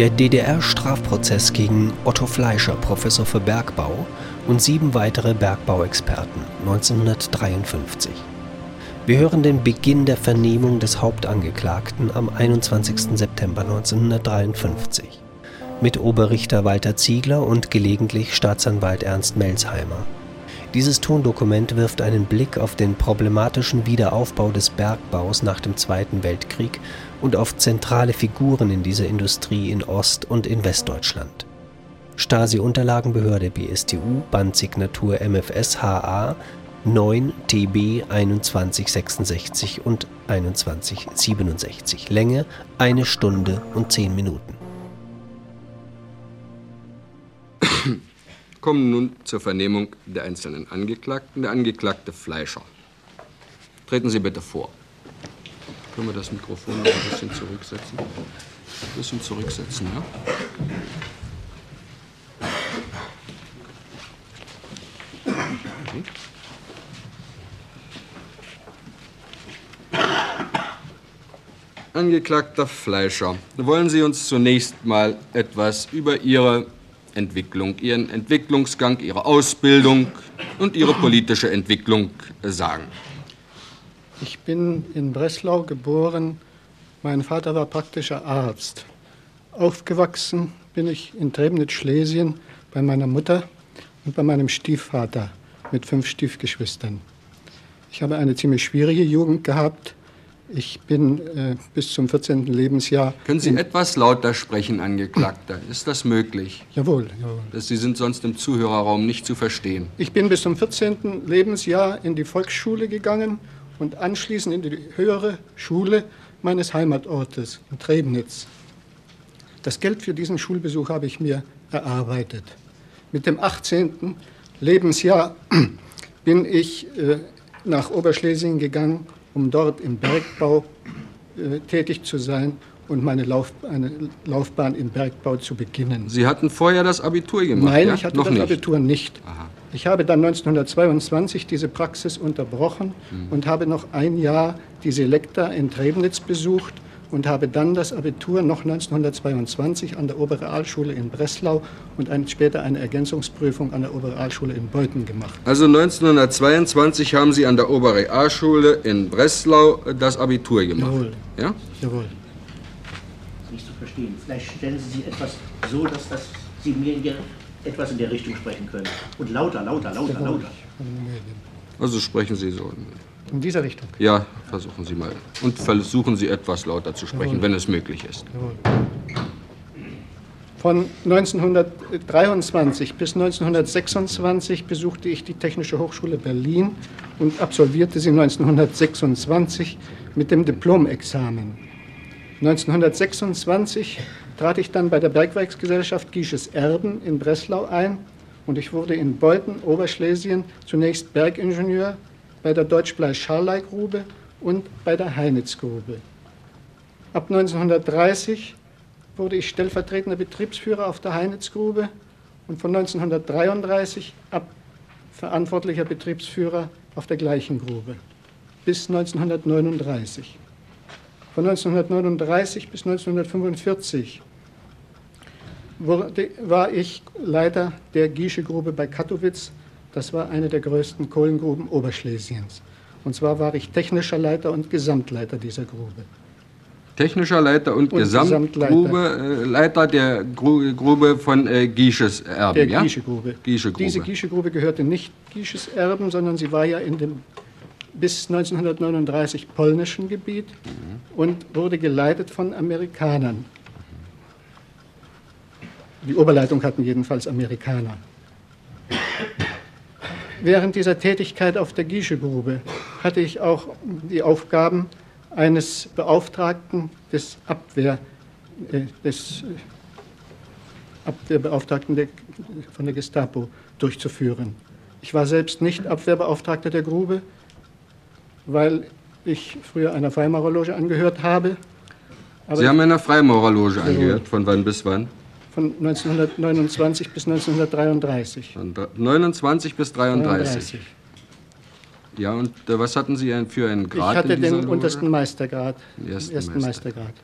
Der DDR-Strafprozess gegen Otto Fleischer, Professor für Bergbau, und sieben weitere Bergbauexperten 1953. Wir hören den Beginn der Vernehmung des Hauptangeklagten am 21. September 1953 mit Oberrichter Walter Ziegler und gelegentlich Staatsanwalt Ernst Melsheimer. Dieses Tondokument wirft einen Blick auf den problematischen Wiederaufbau des Bergbaus nach dem Zweiten Weltkrieg und auf zentrale Figuren in dieser Industrie in Ost- und in Westdeutschland. Stasi-Unterlagenbehörde BSTU, Bandsignatur MFS HA 9 TB 2166 und 2167. Länge eine Stunde und zehn Minuten. kommen nun zur Vernehmung der einzelnen Angeklagten. Der Angeklagte Fleischer. Treten Sie bitte vor. Können wir das Mikrofon noch ein bisschen zurücksetzen? Ein bisschen zurücksetzen, ja? Okay. Angeklagter Fleischer, wollen Sie uns zunächst mal etwas über Ihre Entwicklung, ihren Entwicklungsgang, ihre Ausbildung und ihre politische Entwicklung sagen? Ich bin in Breslau geboren. Mein Vater war praktischer Arzt. Aufgewachsen bin ich in Trebnitz, Schlesien, bei meiner Mutter und bei meinem Stiefvater mit fünf Stiefgeschwistern. Ich habe eine ziemlich schwierige Jugend gehabt. Ich bin äh, bis zum 14. Lebensjahr. Können Sie etwas lauter sprechen, Angeklagter? Ist das möglich? Jawohl, jawohl. Sie sind sonst im Zuhörerraum nicht zu verstehen. Ich bin bis zum 14. Lebensjahr in die Volksschule gegangen und anschließend in die höhere Schule meines Heimatortes in Trebnitz. Das Geld für diesen Schulbesuch habe ich mir erarbeitet. Mit dem 18. Lebensjahr bin ich äh, nach Oberschlesien gegangen um dort im Bergbau äh, tätig zu sein und meine Lauf, Laufbahn im Bergbau zu beginnen. Sie hatten vorher das Abitur gemacht? Nein, ja? ich hatte Noch das nicht. Abitur nicht. Aha. Ich habe dann 1922 diese Praxis unterbrochen Mhm. und habe noch ein Jahr die Selekta in Trebnitz besucht und habe dann das Abitur noch 1922 an der Oberrealschule in Breslau und ein, später eine Ergänzungsprüfung an der Oberrealschule in Beuthen gemacht. Also 1922 haben Sie an der Oberrealschule in Breslau das Abitur gemacht. Jawohl. Ja? Jawohl. nicht zu verstehen. Vielleicht stellen Sie sich etwas so, dass das Sie mir der, etwas in der Richtung sprechen können. Und lauter, lauter, lauter, Jawohl. lauter. Also sprechen Sie so. In dieser Richtung. Ja, versuchen Sie mal. Und versuchen Sie etwas lauter zu sprechen, Jawohl. wenn es möglich ist. Von 1923 bis 1926 besuchte ich die Technische Hochschule Berlin und absolvierte sie 1926 mit dem Diplomexamen. 1926 trat ich dann bei der Bergwerksgesellschaft Giesches Erben in Breslau ein und ich wurde in Beuthen, Oberschlesien, zunächst Bergingenieur bei der Deutschblei-Scharlei-Grube und bei der Heinitz-Grube. Ab 1930 wurde ich stellvertretender Betriebsführer auf der Heinitz-Grube und von 1933 ab verantwortlicher Betriebsführer auf der gleichen Grube bis 1939. Von 1939 bis 1945 wurde, war ich Leiter der Giesche Grube bei Katowice. Das war eine der größten Kohlengruben Oberschlesiens. Und zwar war ich technischer Leiter und Gesamtleiter dieser Grube. Technischer Leiter und, Und Gesamtgrube, äh, Leiter der Gru Grube von äh, Giesches Erben, Der ja? Giesche Grube. Giesche. Diese Giesche Grube gehörte nicht Giesches Erben, sondern sie war ja in dem bis 1939 polnischen Gebiet und wurde geleitet von Amerikanern. Die Oberleitung hatten jedenfalls Amerikaner. Während dieser Tätigkeit auf der Giesche-Grube hatte ich auch die Aufgaben eines Beauftragten des Abwehr, äh, des äh, Abwehrbeauftragten der, von der Gestapo durchzuführen. Ich war selbst nicht Abwehrbeauftragter der Grube, weil ich früher einer Freimaurerloge angehört habe. Sie haben einer Freimaurerloge angehört. Von wann bis wann? Von 1929 bis 1933. Von dr- 29 bis 33. 33. Ja, und äh, was hatten Sie für einen Grad Ich hatte in dieser den Loge? untersten Meistergrad, Den ersten ersten Meistergrad.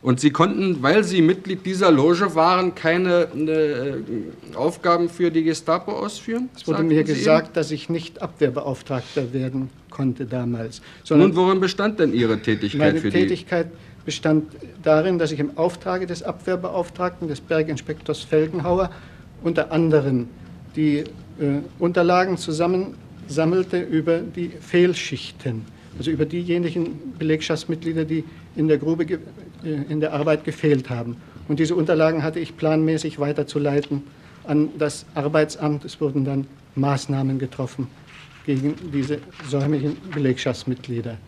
Und Sie konnten, weil Sie Mitglied dieser Loge waren, keine äh, Aufgaben für die Gestapo ausführen? Es wurde mir gesagt, dass ich nicht Abwehrbeauftragter werden konnte damals. Nun, worin bestand denn Ihre Tätigkeit meine für Tätigkeit bestand darin, dass ich im Auftrage des Abwehrbeauftragten, des Berginspektors Felgenhauer, unter anderem die äh, Unterlagen zusammensammelte über die Fehlschichten, also über diejenigen Belegschaftsmitglieder, die in der Grube äh, in der Arbeit gefehlt haben. Und diese Unterlagen hatte ich planmäßig weiterzuleiten an das Arbeitsamt. Es wurden dann Maßnahmen getroffen gegen diese säumlichen Belegschaftsmitglieder.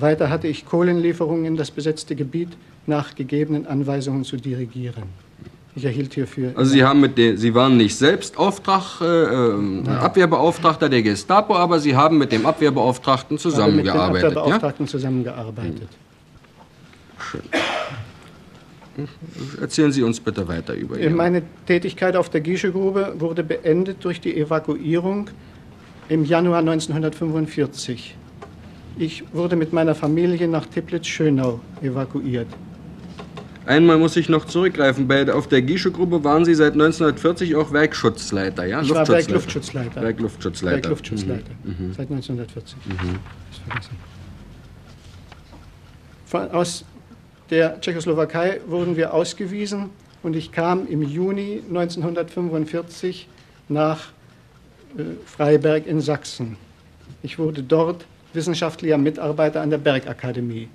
Weiter hatte ich Kohlenlieferungen in das besetzte Gebiet nach gegebenen Anweisungen zu dirigieren. Ich erhielt hierfür. Also Sie, haben mit den, Sie waren nicht selbst Auftrag, äh, äh Abwehrbeauftragter der Gestapo, aber Sie haben mit dem Abwehrbeauftragten zusammengearbeitet. Mit dem Abwehrbeauftragten ja? zusammengearbeitet. Schön. Erzählen Sie uns bitte weiter über Ihre. Meine Tätigkeit auf der Gieschegrube wurde beendet durch die Evakuierung im Januar 1945. Ich wurde mit meiner Familie nach Teplitz-Schönau evakuiert. Einmal muss ich noch zurückgreifen. Bei, auf der Gieschegrube waren Sie seit 1940 auch Werkschutzleiter, ja? Ich war Werkluftschutzleiter. Werkluftschutzleiter. Werkluftschutzleiter. Mhm. mhm. Seit 1940. Mhm. Von, aus der Tschechoslowakei wurden wir ausgewiesen und ich kam im Juni 1945 nach äh, Freiberg in Sachsen. Ich wurde dort wissenschaftlicher Mitarbeiter an der Bergakademie.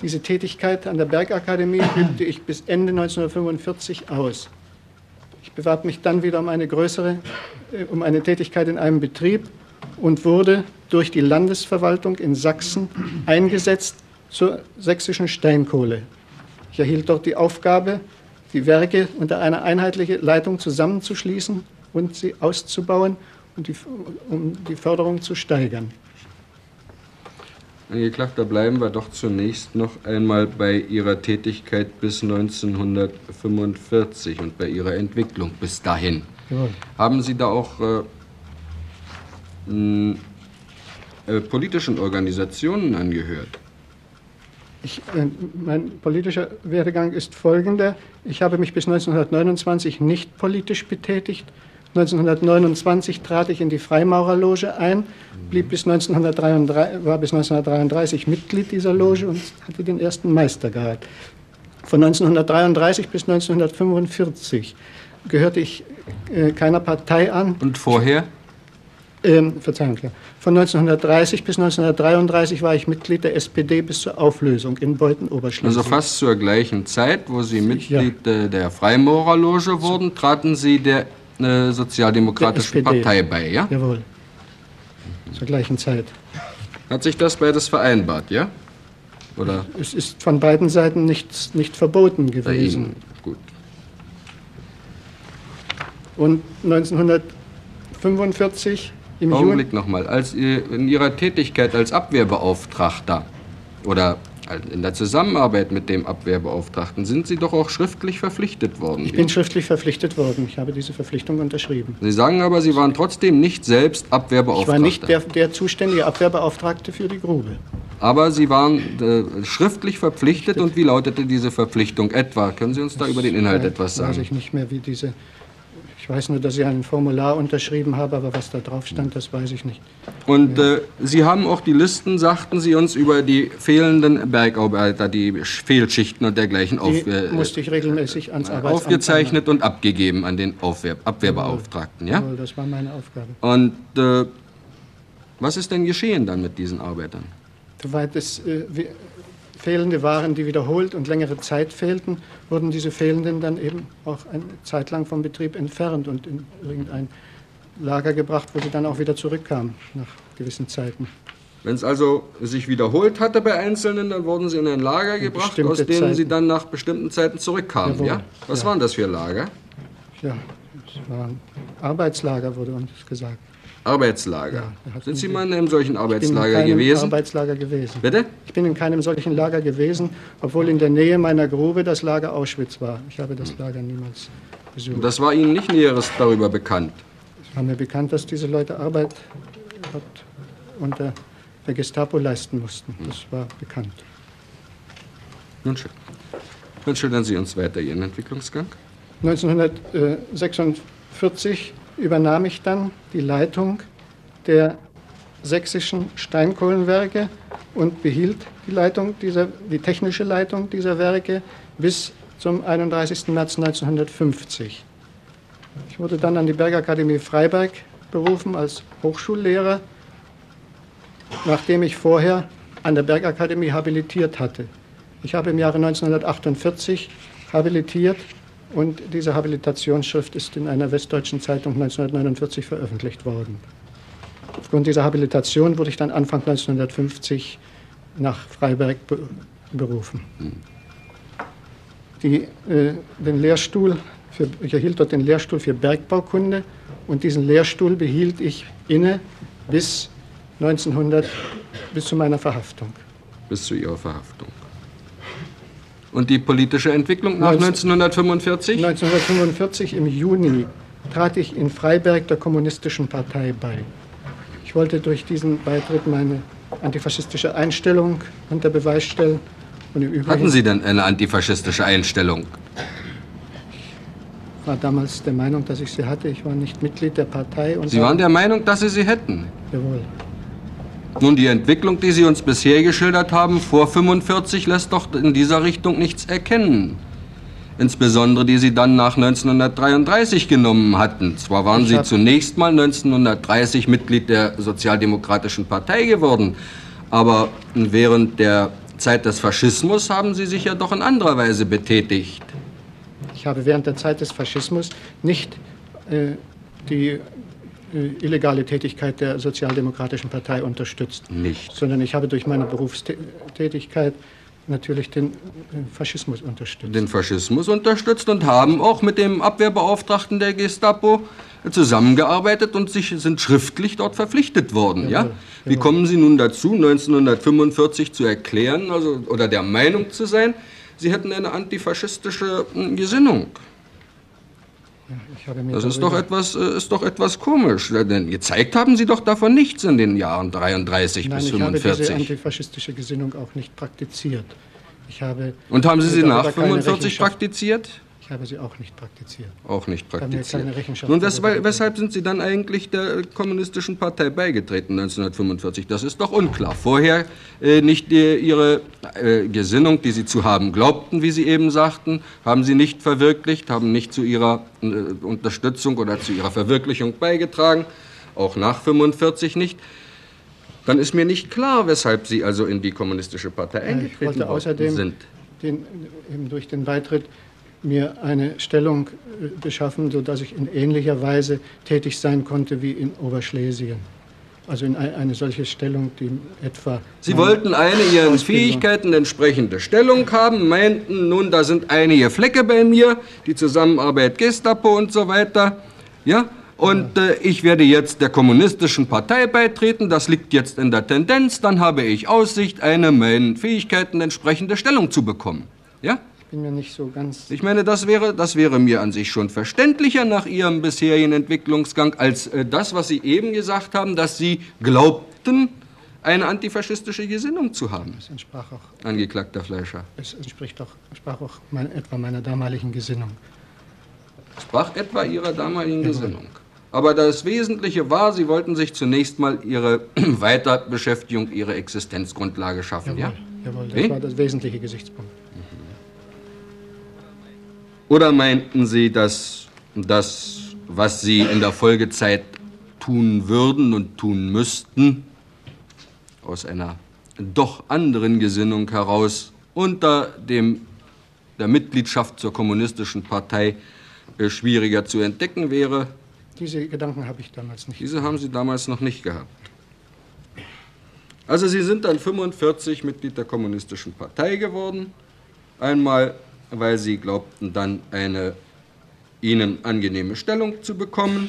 Diese Tätigkeit an der Bergakademie übte ich bis Ende 1945 aus. Ich bewarb mich dann wieder um eine größere, äh, um eine Tätigkeit in einem Betrieb und wurde durch die Landesverwaltung in Sachsen eingesetzt zur sächsischen Steinkohle. Ich erhielt dort die Aufgabe, die Werke unter eine einheitliche Leitung zusammenzuschließen und sie auszubauen, und die, um die Förderung zu steigern. Angeklagter, bleiben wir doch zunächst noch einmal bei Ihrer Tätigkeit bis 1945 und bei Ihrer Entwicklung bis dahin. Jawohl. Haben Sie da auch äh, äh, politischen Organisationen angehört? Ich, äh, mein politischer Werdegang ist folgender. Ich habe mich bis 1929 nicht politisch betätigt. 1929 trat ich in die Freimaurerloge ein, blieb bis 1933, war bis 1933 Mitglied dieser Loge und hatte den ersten Meistergrad. Von 1933 bis 1945 gehörte ich äh, keiner Partei an. Und vorher? Ähm, Verzeihung, ja. Von 1930 bis 1933 war ich Mitglied der SPD bis zur Auflösung in Beuthen-Oberschlesien. Also fast zur gleichen Zeit, wo Sie Mitglied ja. der Freimaurerloge wurden, traten Sie der äh, Sozialdemokratischen Partei bei, ja? Jawohl. Zur gleichen Zeit. Hat sich das beides vereinbart, ja? Oder? Es ist von beiden Seiten nichts, nicht verboten gewesen. Gut. Und 1945 im Augenblick nochmal. Als in Ihrer Tätigkeit als Abwehrbeauftragter oder in der Zusammenarbeit mit dem Abwehrbeauftragten sind Sie doch auch schriftlich verpflichtet worden. Ich bin schriftlich verpflichtet worden. Ich habe diese Verpflichtung unterschrieben. Sie sagen aber, Sie waren trotzdem nicht selbst Abwehrbeauftragter. Ich war nicht der, der zuständige Abwehrbeauftragte für die Grube. Aber Sie waren äh, schriftlich verpflichtet und wie lautete diese Verpflichtung etwa? Können Sie uns da über den Inhalt etwas sagen? Weiß ich nicht mehr, wie diese weiß nur, dass ich ein Formular unterschrieben habe, aber was da drauf stand, das weiß ich nicht. Und äh, Sie haben auch die Listen, sagten Sie uns, über die fehlenden Bergarbeiter, die Fehlschichten und dergleichen die auf, äh, musste ich regelmäßig ans Arbeitsamt aufgezeichnet und abgegeben an den Aufwehr Abwehrbeauftragten, ja? Jawohl, das war meine Aufgabe. Und äh, was ist denn geschehen dann mit diesen Arbeitern? Soweit es äh, fehlende Waren, die wiederholt und längere Zeit fehlten, wurden diese fehlenden dann eben auch eine Zeit lang vom Betrieb entfernt und in irgendein Lager gebracht, wo sie dann auch wieder zurückkamen nach gewissen Zeiten. Wenn es also sich wiederholt hatte bei Einzelnen, dann wurden sie in ein Lager in gebracht, aus denen Zeiten. sie dann nach bestimmten Zeiten zurückkamen. Ja? Was ja. waren das für Lager? Ja, es waren Arbeitslager, wurde uns gesagt. Arbeitslager. Ja, Sind Sie mal in einem solchen Arbeitslager ich bin in gewesen? Arbeitslager gewesen. Bitte? Ich bin in keinem solchen Lager gewesen, obwohl in der Nähe meiner Grube das Lager Auschwitz war. Ich habe das Lager niemals besucht. Und das war Ihnen nicht Näheres darüber bekannt? Es war mir bekannt, dass diese Leute Arbeit unter der Gestapo leisten mussten. Das war bekannt. Nun schön. Dann schildern Sie uns weiter Ihren Entwicklungsgang. 1946 übernahm ich dann die Leitung der sächsischen Steinkohlenwerke und behielt die, Leitung dieser, die technische Leitung dieser Werke bis zum 31. März 1950. Ich wurde dann an die Bergakademie Freiberg berufen als Hochschullehrer, nachdem ich vorher an der Bergakademie habilitiert hatte. Ich habe im Jahre 1948 habilitiert und diese Habilitationsschrift ist in einer westdeutschen Zeitung 1949 veröffentlicht worden. Aufgrund dieser Habilitation wurde ich dann Anfang 1950 nach Freiberg berufen. Die, äh, den Lehrstuhl für, ich erhielt dort den Lehrstuhl für Bergbaukunde und diesen Lehrstuhl behielt ich inne bis 1900, bis zu meiner Verhaftung. Bis zu Ihrer Verhaftung. Und die politische Entwicklung nach 1945? 1945 im Juni trat ich in Freiberg der Kommunistischen Partei bei. Ich wollte durch diesen Beitritt meine antifaschistische Einstellung unter Beweis stellen. Und im Übrigen Hatten Sie denn eine antifaschistische Einstellung? Ich war damals der Meinung, dass ich sie hatte. Ich war nicht Mitglied der Partei. Sie waren der Meinung, dass Sie sie hätten? Jawohl. Nun, die Entwicklung, die Sie uns bisher geschildert haben, vor 45, lässt doch in dieser Richtung nichts erkennen. Insbesondere die Sie dann nach 1933 genommen hatten. Zwar waren Sie zunächst mal 1930 Mitglied der Sozialdemokratischen Partei geworden, aber während der Zeit des Faschismus haben Sie sich ja doch in anderer Weise betätigt. Ich habe während der Zeit des Faschismus nicht äh, die illegale Tätigkeit der Sozialdemokratischen Partei unterstützt. Nicht. Sondern ich habe durch meine Berufstätigkeit natürlich den äh, Faschismus unterstützt. Den Faschismus unterstützt und haben auch mit dem Abwehrbeauftragten der Gestapo zusammengearbeitet und sich, sind schriftlich dort verpflichtet worden. Jawohl, ja? Wie kommen Sie nun dazu, 1945 zu erklären also, oder der Meinung zu sein, Sie hätten eine antifaschistische hm, Gesinnung? Das ist doch, etwas, äh, ist doch etwas komisch. Denn gezeigt haben Sie doch davon nichts in den Jahren 33 Nein, bis 45. Ich habe diese antifaschistische Gesinnung auch nicht praktiziert. Ich habe Und haben Sie sie nach 45 praktiziert? Ich habe sie auch nicht praktiziert. Auch nicht praktiziert. Nun, das, weshalb sind Sie dann eigentlich der Kommunistischen Partei beigetreten 1945? Das ist doch unklar. Vorher äh, nicht die, Ihre äh, Gesinnung, die Sie zu haben glaubten, wie Sie eben sagten, haben Sie nicht verwirklicht, haben nicht zu Ihrer äh, Unterstützung oder zu Ihrer Verwirklichung beigetragen, auch nach 45 nicht. Dann ist mir nicht klar, weshalb Sie also in die Kommunistische Partei eingetreten ich wollte außerdem sind. Den, eben durch den Beitritt mir eine Stellung äh, beschaffen, sodass ich in ähnlicher Weise tätig sein konnte wie in Oberschlesien. Also in eine solche Stellung, die etwa. Sie wollten eine Ihren Fähigkeiten entsprechende Stellung haben, meinten, nun, da sind einige Flecke bei mir, die Zusammenarbeit Gestapo und so weiter. Ja? Und äh, ich werde jetzt der kommunistischen Partei beitreten, das liegt jetzt in der Tendenz, dann habe ich Aussicht, eine meinen Fähigkeiten entsprechende Stellung zu bekommen. Ja? Bin mir nicht so ganz. Ich meine, das wäre, das wäre mir an sich schon verständlicher nach Ihrem bisherigen Entwicklungsgang als äh, das, was Sie eben gesagt haben, dass Sie glaubten, eine antifaschistische Gesinnung zu haben. Es entsprach auch. Angeklagter Fleischer. Es entspricht auch, entsprach auch mein, etwa meiner damaligen Gesinnung. Es sprach etwa Ihrer damaligen Jawohl. Gesinnung. Aber das Wesentliche war, Sie wollten sich zunächst mal Ihre Weiterbeschäftigung, Ihre Existenzgrundlage schaffen, Jawohl. ja? Jawohl, das Wie? war das wesentliche Gesichtspunkt. Oder meinten Sie, dass das, was Sie in der Folgezeit tun würden und tun müssten, aus einer doch anderen Gesinnung heraus unter dem, der Mitgliedschaft zur Kommunistischen Partei äh, schwieriger zu entdecken wäre? Diese Gedanken habe ich damals nicht. Diese haben Sie damals noch nicht gehabt. Also Sie sind dann 45 Mitglied der Kommunistischen Partei geworden. Einmal weil sie glaubten, dann eine ihnen angenehme Stellung zu bekommen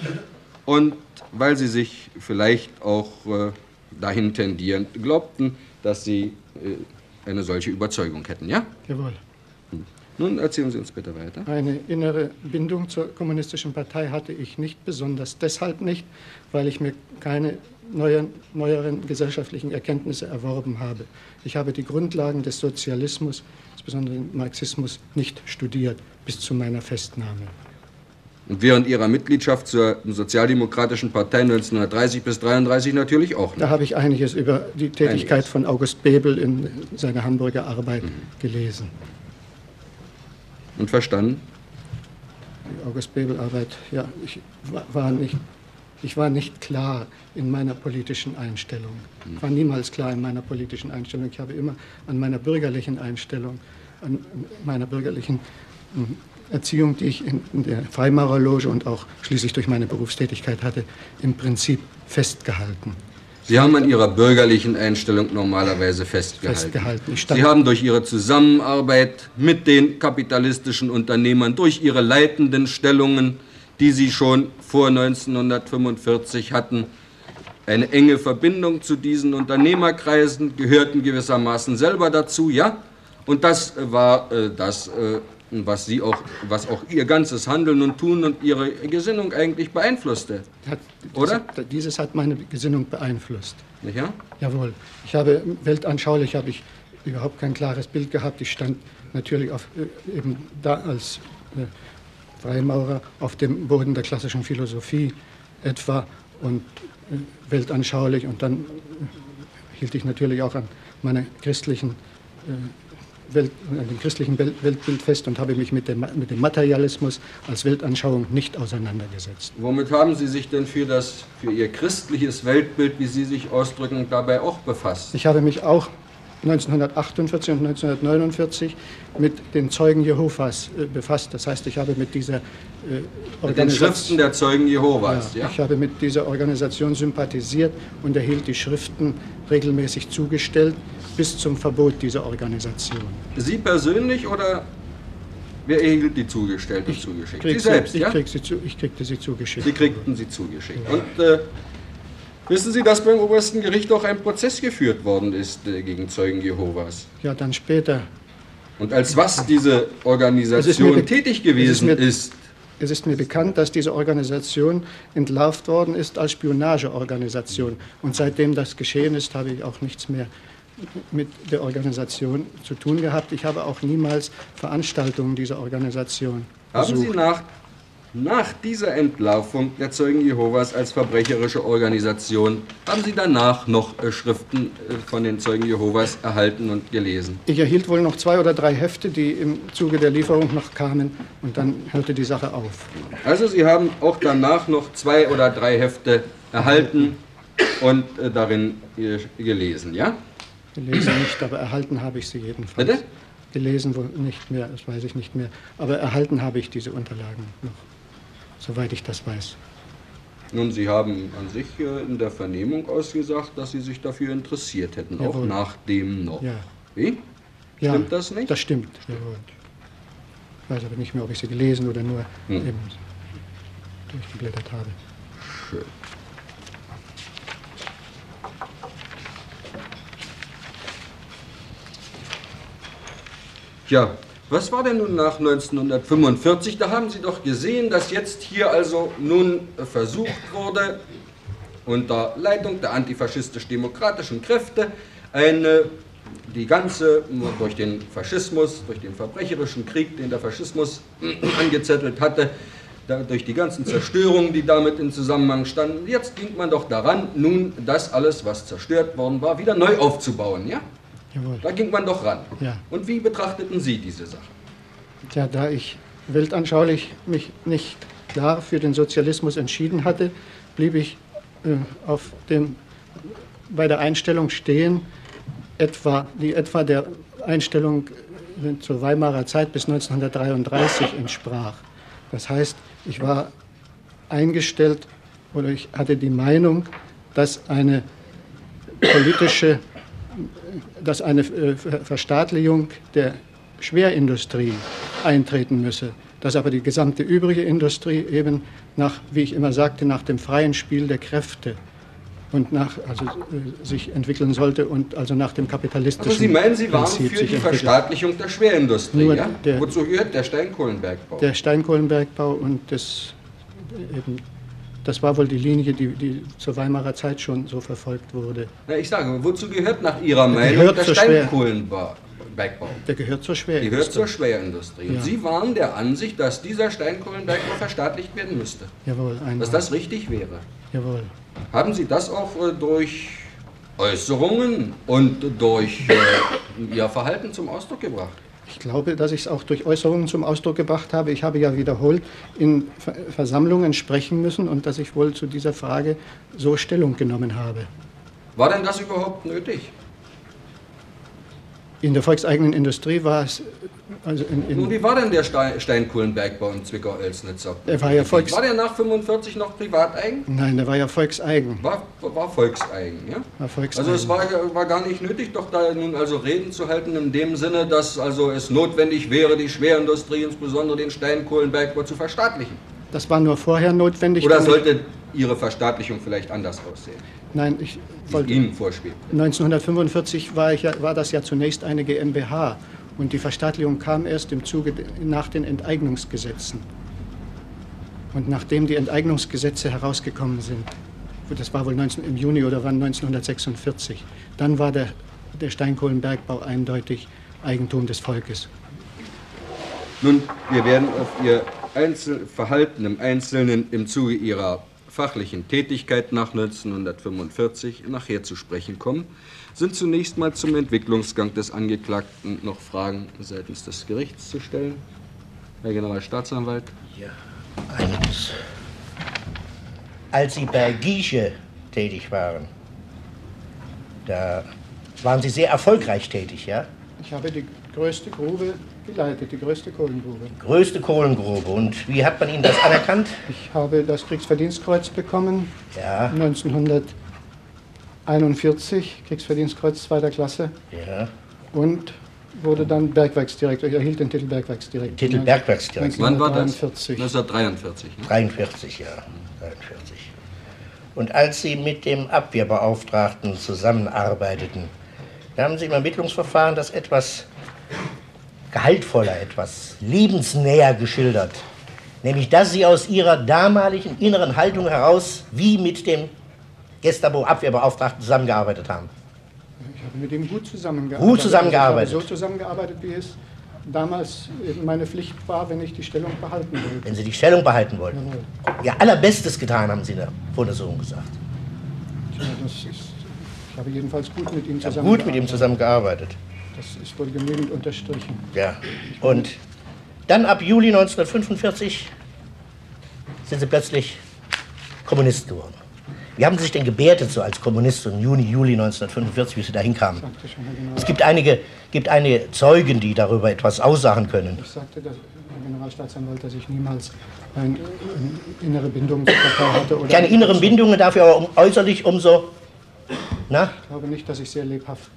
und weil sie sich vielleicht auch äh, dahin tendierend glaubten, dass sie äh, eine solche Überzeugung hätten, ja? Jawohl. Nun erzählen Sie uns bitte weiter. Eine innere Bindung zur kommunistischen Partei hatte ich nicht, besonders deshalb nicht, weil ich mir keine neuen, neueren gesellschaftlichen Erkenntnisse erworben habe. Ich habe die Grundlagen des Sozialismus, insbesondere den Marxismus, nicht studiert bis zu meiner Festnahme. Und während Ihrer Mitgliedschaft zur Sozialdemokratischen Partei 1930 bis 1933 natürlich auch nicht. Da habe ich einiges über die Tätigkeit Einiges. von August Bebel in seiner Hamburger Arbeit gelesen. Und verstanden? Die August Bebel Arbeit, ja, ich wa- war nicht, ich war nicht klar in meiner politischen Einstellung. Ich war niemals klar in meiner politischen Einstellung. Ich habe immer an meiner bürgerlichen Einstellung, an meiner bürgerlichen mm, Erziehung, die ich in, in der Freimaurerloge und auch schließlich durch meine Berufstätigkeit hatte, im Prinzip festgehalten. Sie haben an Ihrer bürgerlichen Einstellung normalerweise festgehalten. Festgehalten. Sie haben durch Ihre Zusammenarbeit mit den kapitalistischen Unternehmern, durch Ihre leitenden Stellungen, die Sie schon vor 1945 hatten, eine enge Verbindung zu diesen Unternehmerkreisen, gehörten gewissermaßen selber dazu, ja? Und das war äh, das, äh, was Sie auch, was auch Ihr ganzes Handeln und Tun und Ihre Gesinnung eigentlich beeinflusste, Hat, Oder? Dieses, dieses hat meine Gesinnung beeinflusst. nicht ja? Jawohl. Ich habe weltanschaulich habe ich überhaupt kein klares Bild gehabt. Ich stand natürlich auf, äh, eben da als äh, Freimaurer auf dem Boden der klassischen Philosophie etwa und äh, weltanschaulich und dann äh, hielt ich natürlich auch an meiner christlichen äh, Welt, an dem christlichen Wel- Weltbild fest und habe mich mit dem, mit dem Materialismus als Weltanschauung nicht auseinandergesetzt. Womit haben Sie sich denn für, das, für Ihr christliches Weltbild, wie Sie sich ausdrücken, dabei auch befasst? Ich habe mich auch 1948 und 1949 mit den Zeugen Jehovas äh, befasst. Das heißt, ich habe mit dieser äh, Mit den Organisation, Schriften der Zeugen Jehovas, ja? ich habe mit dieser Organisation sympathisiert und erhielt die Schriften regelmäßig zugestellt bis zum Verbot dieser Organisation. Sie persönlich oder wer erhielt die zugestellt und zugeschickt? Sie selbst, ich, ja? krieg sie zu, ich kriegte sie zugeschickt. Sie kriegten sie zugeschickt. Und äh, wissen Sie, dass beim obersten Gericht auch ein Prozess geführt worden ist äh, gegen Zeugen Jehovas? Ja, dann später. Und als was diese Es ist Organisation tätig es gewesen ist mir- ist? Es ist mir bekannt, dass diese Organisation entlarvt worden ist als Spionageorganisation. Und seitdem das geschehen ist, habe ich auch nichts mehr mit der Organisation zu tun gehabt. Ich habe auch niemals Veranstaltungen dieser Organisation Haben Sie besucht. nach, nach dieser Entlarvung der Zeugen Jehovas als verbrecherische Organisation, haben Sie danach noch äh, Schriften äh, von den Zeugen Jehovas erhalten und gelesen? Ich erhielt wohl noch zwei oder drei Hefte, die im Zuge der Lieferung noch kamen. Und dann hörte die Sache auf. Also Sie haben auch danach noch zwei oder drei Hefte erhalten und äh, darin gelesen, ja? Gelesen nicht, aber erhalten habe ich sie jedenfalls. Bitte? Gelesen wohl nicht mehr, das weiß ich nicht mehr. Aber erhalten habe ich diese Unterlagen noch, soweit ich das weiß. Nun, Sie haben an sich in der Vernehmung ausgesagt, dass Sie sich dafür interessiert hätten, auch Jawohl. nach dem noch. Ja. Wie? Ja, Stimmt das nicht? Das stimmt, jawohl. Ich weiß aber nicht mehr, ob ich sie gelesen oder nur Hm. eben durchgeblättert habe. Schön. Ja, was war denn nun nach 1945? Da haben Sie doch gesehen, dass jetzt hier also nun versucht wurde, unter Leitung der antifaschistisch-demokratischen Kräfte eine, die ganze, durch den Faschismus, durch den verbrecherischen Krieg, den der Faschismus angezettelt hatte, durch die ganzen Zerstörungen, die damit in Zusammenhang standen. Jetzt ging man doch daran, nun das alles, was zerstört worden war, wieder neu aufzubauen, ja? Jawohl. Da ging man doch ran. Ja. Und wie betrachteten Sie diese Sache? Tja, da ich weltanschaulich mich nicht klar für den Sozialismus entschieden hatte, blieb ich äh, auf dem, bei der Einstellung stehen, etwa, die etwa der Einstellung äh, zur Weimarer Zeit bis 1933 entsprach. Das heißt, ich war eingestellt oder ich hatte die Meinung, dass eine politische dass eine äh, Ver- Verstaatlichung der Schwerindustrie eintreten müsse, dass aber die gesamte übrige Industrie eben nach, wie ich immer sagte, nach dem freien Spiel der Kräfte und nach, also, äh, sich entwickeln sollte und also nach dem kapitalistischen Also Sie meinen, Sie waren Prinzip für die. Verstaatlichung der Schwerindustrie, Nur ja? der- Wozu gehört der Steinkohlenbergbau? Der Steinkohlenbergbau und das, eben, das war wohl die Linie, die, die zur Weimarer Zeit schon so verfolgt wurde. Na, ich sage, wozu gehört nach Ihrer Meinung der Steinkohlenbergbau? Der gehört zur Schwerindustrie. gehört zur Schwerindustrie. Und Ja. Sie waren der Ansicht, dass dieser Steinkohlenbergbau verstaatlicht werden müsste. Jawohl, einmal. Dass das richtig wäre. Jawohl. Haben Sie das auch äh, durch Äußerungen und durch äh, Ihr Verhalten zum Ausdruck gebracht? Ich glaube, dass ich es auch durch Äußerungen zum Ausdruck gebracht habe. Ich habe ja wiederholt in Ver- Versammlungen sprechen müssen und dass ich wohl zu dieser Frage so Stellung genommen habe. War denn das überhaupt nötig? In der volkseigenen Industrie war es, also in, Nun, in, wie war denn der Stein Steinkohlenbergbau in Zwickau-Elsnitzer? Er war ja Volks- War der nach 45 noch privateigen? nein, der war ja volkseigen. War, war volkseigen, ja? War volkseigen. Also es war, war gar nicht nötig, doch da nun also Reden zu halten in dem Sinne, dass also es notwendig wäre, die Schwerindustrie, insbesondere den Steinkohlenbergbau, zu verstaatlichen. das war nur vorher notwendig. Oder sollte Ihre Verstaatlichung vielleicht anders aussehen, Nein, ich wollte. Ihnen vorschwebt? 1945 war, ich ja, war das ja zunächst eine GmbH und die Verstaatlichung kam erst im Zuge nach den Enteignungsgesetzen. Und nachdem die Enteignungsgesetze herausgekommen sind, das war wohl 19, im Juni oder wann 1946, dann war der, der Steinkohlenbergbau eindeutig Eigentum des Volkes. Nun, wir werden auf Ihr Einzel Verhalten im Einzelnen im Zuge Ihrer fachlichen Tätigkeit nach 1945 nachher zu sprechen kommen. Sind zunächst mal zum Entwicklungsgang des Angeklagten noch Fragen seitens des Gerichts zu stellen? Herr Generalstaatsanwalt? Ja, eines. Als Sie bei Giesche tätig waren, da waren Sie sehr erfolgreich tätig, ja? Ich habe die größte Grube geleitet, die größte Kohlengrube. Größte Kohlengrube. Und wie hat man Ihnen das anerkannt? Ich habe das Kriegsverdienstkreuz bekommen Ja, 1941, Kriegsverdienstkreuz zweiter Klasse. ja. und wurde dann Bergwerksdirektor. Ich erhielt den Titel Bergwerksdirektor. Titel Bergwerksdirektor. Wann war das? 1943. 1943. Ne? 43, ja. 43. Und als Sie mit dem Abwehrbeauftragten zusammenarbeiteten, da haben Sie im Ermittlungsverfahren das etwas gehaltvoller, etwas lebensnäher geschildert. Nämlich, dass Sie aus Ihrer damaligen inneren Haltung heraus wie mit dem Gestapo-Abwehrbeauftragten zusammengearbeitet haben. Ich habe mit ihm gut zusammengearbeitet. Gut zusammengearbeitet. Also so zusammengearbeitet, wie es damals eben meine Pflicht war, wenn ich die Stellung behalten wollte. Wenn Sie die Stellung behalten wollten. Jawohl. Ihr allerbestes getan, haben Sie in der Vorlesung gesagt. Tja, das ist, ich habe jedenfalls gut mit ihm zusammengearbeitet. gut mit ihm zusammengearbeitet. Das ist wohl genügend unterstrichen. Ja. Und dann ab Juli 1945 sind Sie plötzlich Kommunist geworden. Wie haben Sie sich denn gebärdet so als Kommunist im Juni, Juli 1945, wie Sie da hinkamen? General. Es gibt einige, gibt einige Zeugen, die darüber etwas aussagen können. Ich sagte, dass, Herr Generalstaatsanwalt, dass ich niemals eine, innere Bindung zur Partei hatte. Oder Keine inneren Bindungen, dafür aber äußerlich umso. Na? Ich glaube nicht, dass ich sehr lebhaft.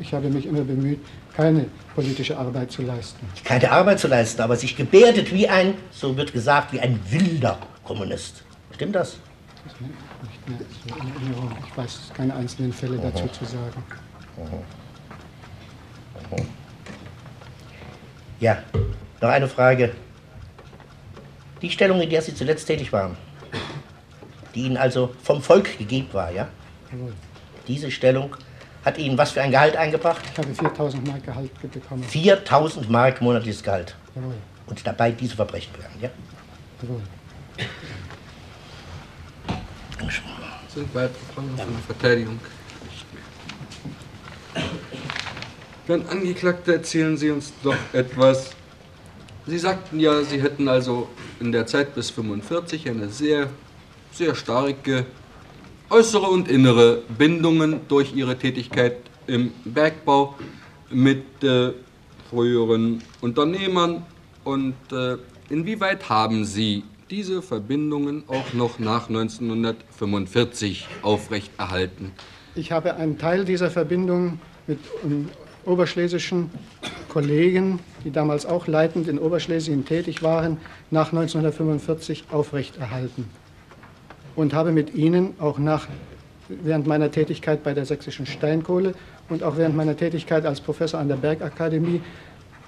Ich habe mich immer bemüht, keine politische Arbeit zu leisten. Keine Arbeit zu leisten, aber sich gebärdet wie ein, so wird gesagt, wie ein wilder Kommunist. Stimmt das? Das ist nicht mehr so in Erinnerung. Ich weiß keine einzelnen Fälle dazu zu sagen. Ja, noch eine Frage. Die Stellung, in der Sie zuletzt tätig waren, die Ihnen also vom Volk gegeben war, ja? Jawohl. Diese Stellung hat Ihnen was für ein Gehalt eingebracht? Ich habe 4000 Mark Gehalt bekommen. 4000 Mark monatliches Gehalt. Jawohl, Und dabei diese Verbrechen begangen, ja? jawohl. Sind weitere Fragen von der Verteidigung? Nicht mehr. Dann Angeklagter, erzählen Sie uns doch etwas. Sie sagten ja, Sie hätten also in der Zeit bis 45 eine sehr, sehr starke äußere und innere Bindungen durch Ihre Tätigkeit im Bergbau mit äh, früheren Unternehmern. Und äh, inwieweit haben Sie diese Verbindungen auch noch nach 1945 aufrechterhalten? Ich habe einen Teil dieser Verbindung mit ähm, oberschlesischen Kollegen, die damals auch leitend in Oberschlesien tätig waren, nach 1945 aufrechterhalten. Und habe mit ihnen auch nach während meiner Tätigkeit bei der Sächsischen Steinkohle und auch während meiner Tätigkeit als Professor an der Bergakademie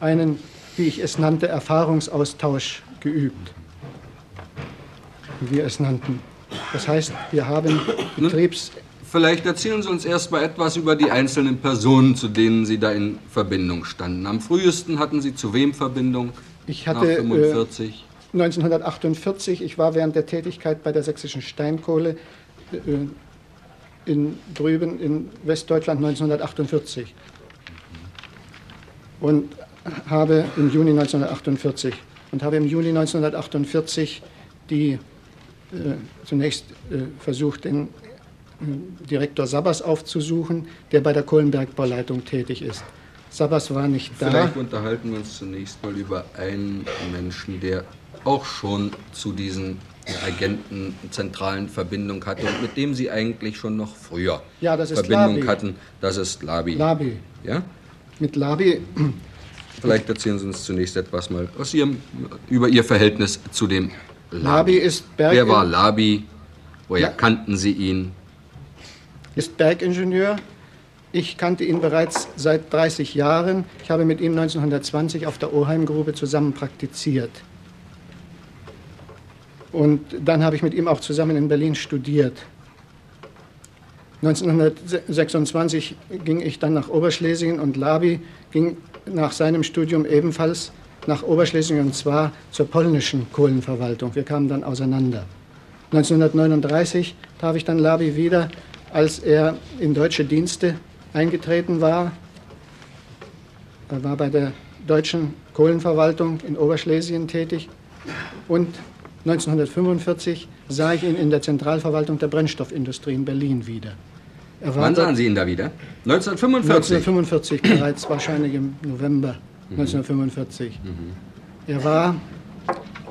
einen, wie ich es nannte, Erfahrungsaustausch geübt. Wie wir es nannten. Das heißt, wir haben Betriebs... Vielleicht erzählen Sie uns erst mal etwas über die einzelnen Personen, zu denen Sie da in Verbindung standen. Am frühesten hatten Sie zu wem Verbindung? Ich hatte Nach 45. Äh, 1948, ich war während der Tätigkeit bei der Sächsischen Steinkohle äh, in, drüben in Westdeutschland 1948 und habe im Juni 1948 und habe im Juni 1948 die äh, zunächst äh, versucht, den äh, Direktor Sabas aufzusuchen, der bei der Kohlenbergbauleitung tätig ist. Sabas war nicht da. Vielleicht unterhalten wir uns zunächst mal über einen Menschen, der auch schon zu diesen Agenten zentralen Verbindung hatte und mit dem Sie eigentlich schon noch früher ja, Verbindung Labi. hatten. Das ist Labi. Labi. Ja? Mit Labi, Vielleicht erzählen Sie uns zunächst etwas mal aus Ihrem, über Ihr Verhältnis zu dem Labi. Labi ist Berg- Wer war Labi? Woher Ja. kannten Sie ihn? ist Bergingenieur. Ich kannte ihn bereits seit 30 Jahren. Ich habe mit ihm 1920 auf der Oheimgrube zusammen praktiziert. Und dann habe ich mit ihm auch zusammen in Berlin studiert. 1926 ging ich dann nach Oberschlesien und Labi ging nach seinem Studium ebenfalls nach Oberschlesien und zwar zur polnischen Kohlenverwaltung. Wir kamen dann auseinander. 1939 traf ich dann Labi wieder, als er in deutsche Dienste eingetreten war. Er war bei der deutschen Kohlenverwaltung in Oberschlesien tätig und 1945 sah ich ihn in der Zentralverwaltung der Brennstoffindustrie in Berlin wieder. Er Wann sahen Sie ihn da wieder? 1945. 1945 bereits, wahrscheinlich im November 1945. Er war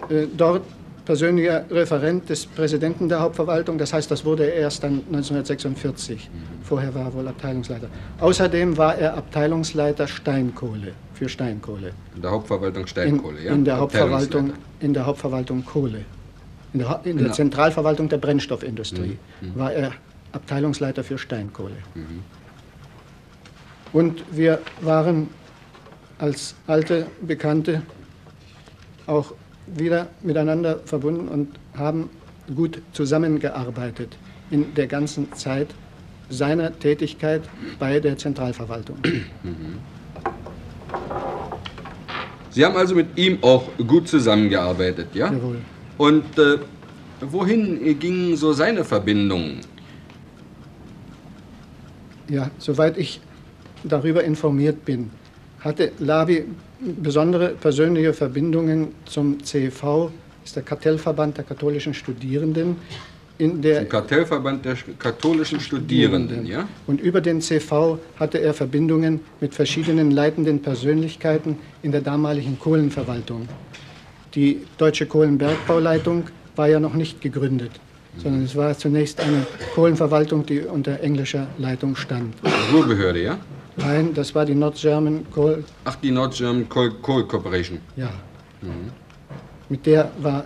äh, dort persönlicher Referent des Präsidenten der Hauptverwaltung, das heißt, das wurde er erst dann 1946. Vorher war er wohl Abteilungsleiter. Außerdem war er Abteilungsleiter Steinkohle, für Steinkohle. In der Hauptverwaltung In, Steinkohle, ja? in, der, Hauptverwaltung, in der Hauptverwaltung Kohle. In der, in der. Zentralverwaltung der Brennstoffindustrie war er Abteilungsleiter für Steinkohle. Und wir waren als alte Bekannte auch wieder miteinander verbunden und haben gut zusammengearbeitet in der ganzen Zeit seiner Tätigkeit bei der Zentralverwaltung. Sie haben also mit ihm auch gut zusammengearbeitet, ja? Jawohl. Und äh, wohin gingen so seine Verbindungen? Ja, soweit ich darüber informiert bin, hatte Labi besondere persönliche Verbindungen zum CV, ist der Kartellverband der katholischen Studierenden, in der Kartellverband der katholischen Studierenden, ja? Und über den CV hatte er Verbindungen mit verschiedenen leitenden Persönlichkeiten in der damaligen Kohlenverwaltung. Die Deutsche Kohlenbergbauleitung war ja noch nicht gegründet, sondern es war zunächst eine Kohlenverwaltung, die unter englischer Leitung stand. Ruhrbehörde, ja? Nein, das war die North German Coal, Ach, die Nord German Coal, Coal Corporation. ja. Mit der war,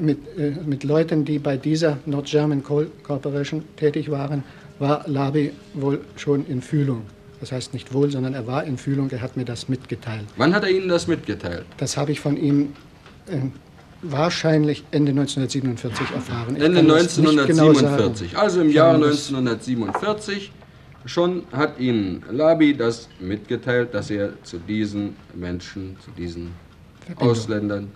mit, äh, mit Leuten, die bei dieser North German Coal Corporation tätig waren, war Labi wohl schon in Fühlung. Das heißt nicht wohl, sondern er war in Fühlung, er hat mir das mitgeteilt. Wann hat er Ihnen das mitgeteilt? Das habe ich von ihm äh, wahrscheinlich Ende 1947 erfahren. Ich Ende kann das nicht genau sagen. 1947. also im Ich Jahr habe das- 1947 schon hat Ihnen Labi das mitgeteilt, dass er zu diesen Menschen, zu diesen Verbindung. Ausländern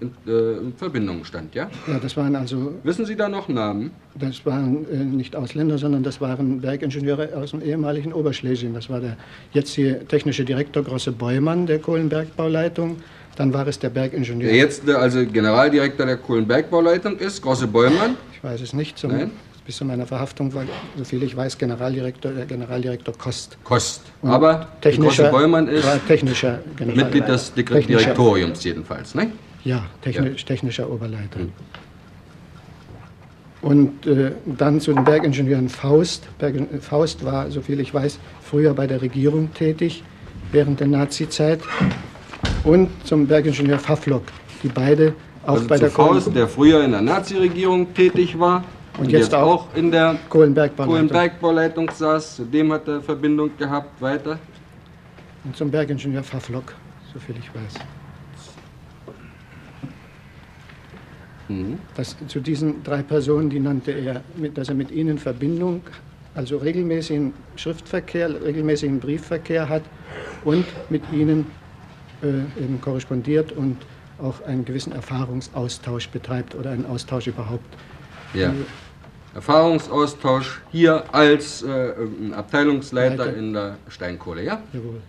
in, äh, in Verbindung stand, ja? Ja, das waren also, Wissen Sie da noch Namen? das waren äh, nicht Ausländer, sondern das waren Bergingenieure aus dem ehemaligen Oberschlesien. Das war der jetzige technische Direktor Grosse Beumann der Kohlenbergbauleitung. Dann war es der Bergingenieur. Der jetzt äh, also Generaldirektor der Kohlenbergbauleitung ist, Grosse Beumann. Ich weiß es nicht. Zum, Nein? Bis zu meiner Verhaftung war, soviel ich weiß, Generaldirektor, der Generaldirektor Kost. Kost. Und Aber der Grosse Beumann ist war technischer Generaldirektor. Mitglied des Technischer- Direktoriums jedenfalls, ne? Ja, technisch, technischer Oberleiter. Und äh, dann zu den Bergingenieuren Faust. Berg, Faust war, soviel ich weiß, früher bei der Regierung tätig, während der Nazizeit. Und zum Bergingenieur Pfaflock, die beide auch Also bei zu der Kohlen- Faust, der früher in der Nazi-Regierung tätig war Und, jetzt, auch, in der Kohlenbergbauleitung. Kohlenbergbauleitung saß. Zu dem hat er Verbindung gehabt. Weiter. Und zum Bergingenieur Pfafflock, soviel ich weiß. Mhm. Das, zu diesen drei Personen, die nannte er, dass er mit ihnen Verbindung, also regelmäßigen Schriftverkehr, regelmäßigen Briefverkehr hat und mit ihnen äh, eben korrespondiert und auch einen gewissen Erfahrungsaustausch betreibt oder einen Austausch überhaupt. Ja. Erfahrungsaustausch hier als äh, Abteilungsleiter Leiter. in der Steinkohle, ja? Jawohl.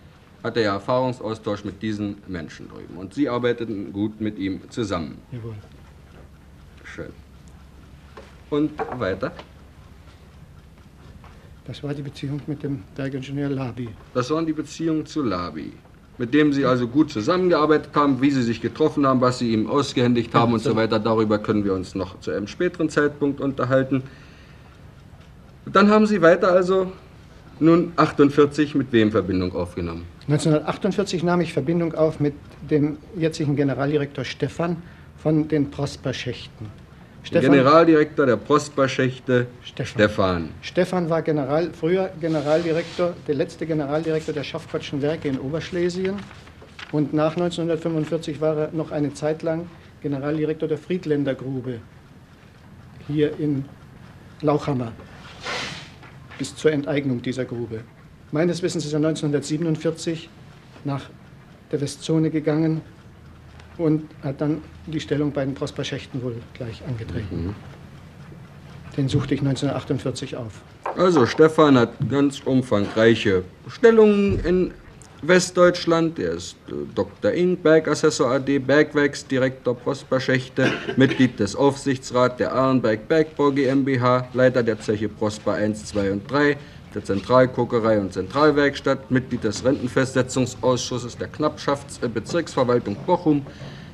Hat er ja Erfahrungsaustausch mit diesen Menschen drüben. Und Sie arbeiteten gut mit ihm zusammen. Jawohl. Schön. Und weiter? Das war die Beziehung mit dem Bergingenieur Labi. Das waren die Beziehungen zu Labi. Mit dem Sie also gut zusammengearbeitet haben, wie Sie sich getroffen haben, was Sie ihm ausgehändigt haben Ja, und so so. weiter. Darüber können wir uns noch zu einem späteren Zeitpunkt unterhalten. Dann haben Sie weiter also nun 48 mit wem Verbindung aufgenommen? 1948 nahm ich Verbindung auf mit dem jetzigen Generaldirektor Stefan von den Prosperschächten. Der Generaldirektor der Prosperschächte, Stefan. Stefan. Stefan war General, früher Generaldirektor, der letzte Generaldirektor der Schaffgottschen Werke in Oberschlesien. Und nach 1945 war er noch eine Zeit lang Generaldirektor der Friedländer Grube hier in Lauchhammer bis zur Enteignung dieser Grube. Meines Wissens ist er 1947 nach der Westzone gegangen und hat dann die Stellung bei den Prosperschächten wohl gleich angetreten. Den suchte ich 1948 auf. Also Stefan hat ganz umfangreiche Stellungen in Westdeutschland. Er ist äh, Dr. Ing, Bergassessor AD, Bergwerksdirektor Prosperschächte, Mitglied des Aufsichtsrats der Ahrenberg Bergbau GmbH, Leiter der Zeche Prosper 1, 2 und 3, der Zentralkokerei und Zentralwerkstatt, Mitglied des Rentenfestsetzungsausschusses der Knappschaftsbezirksverwaltung Bochum,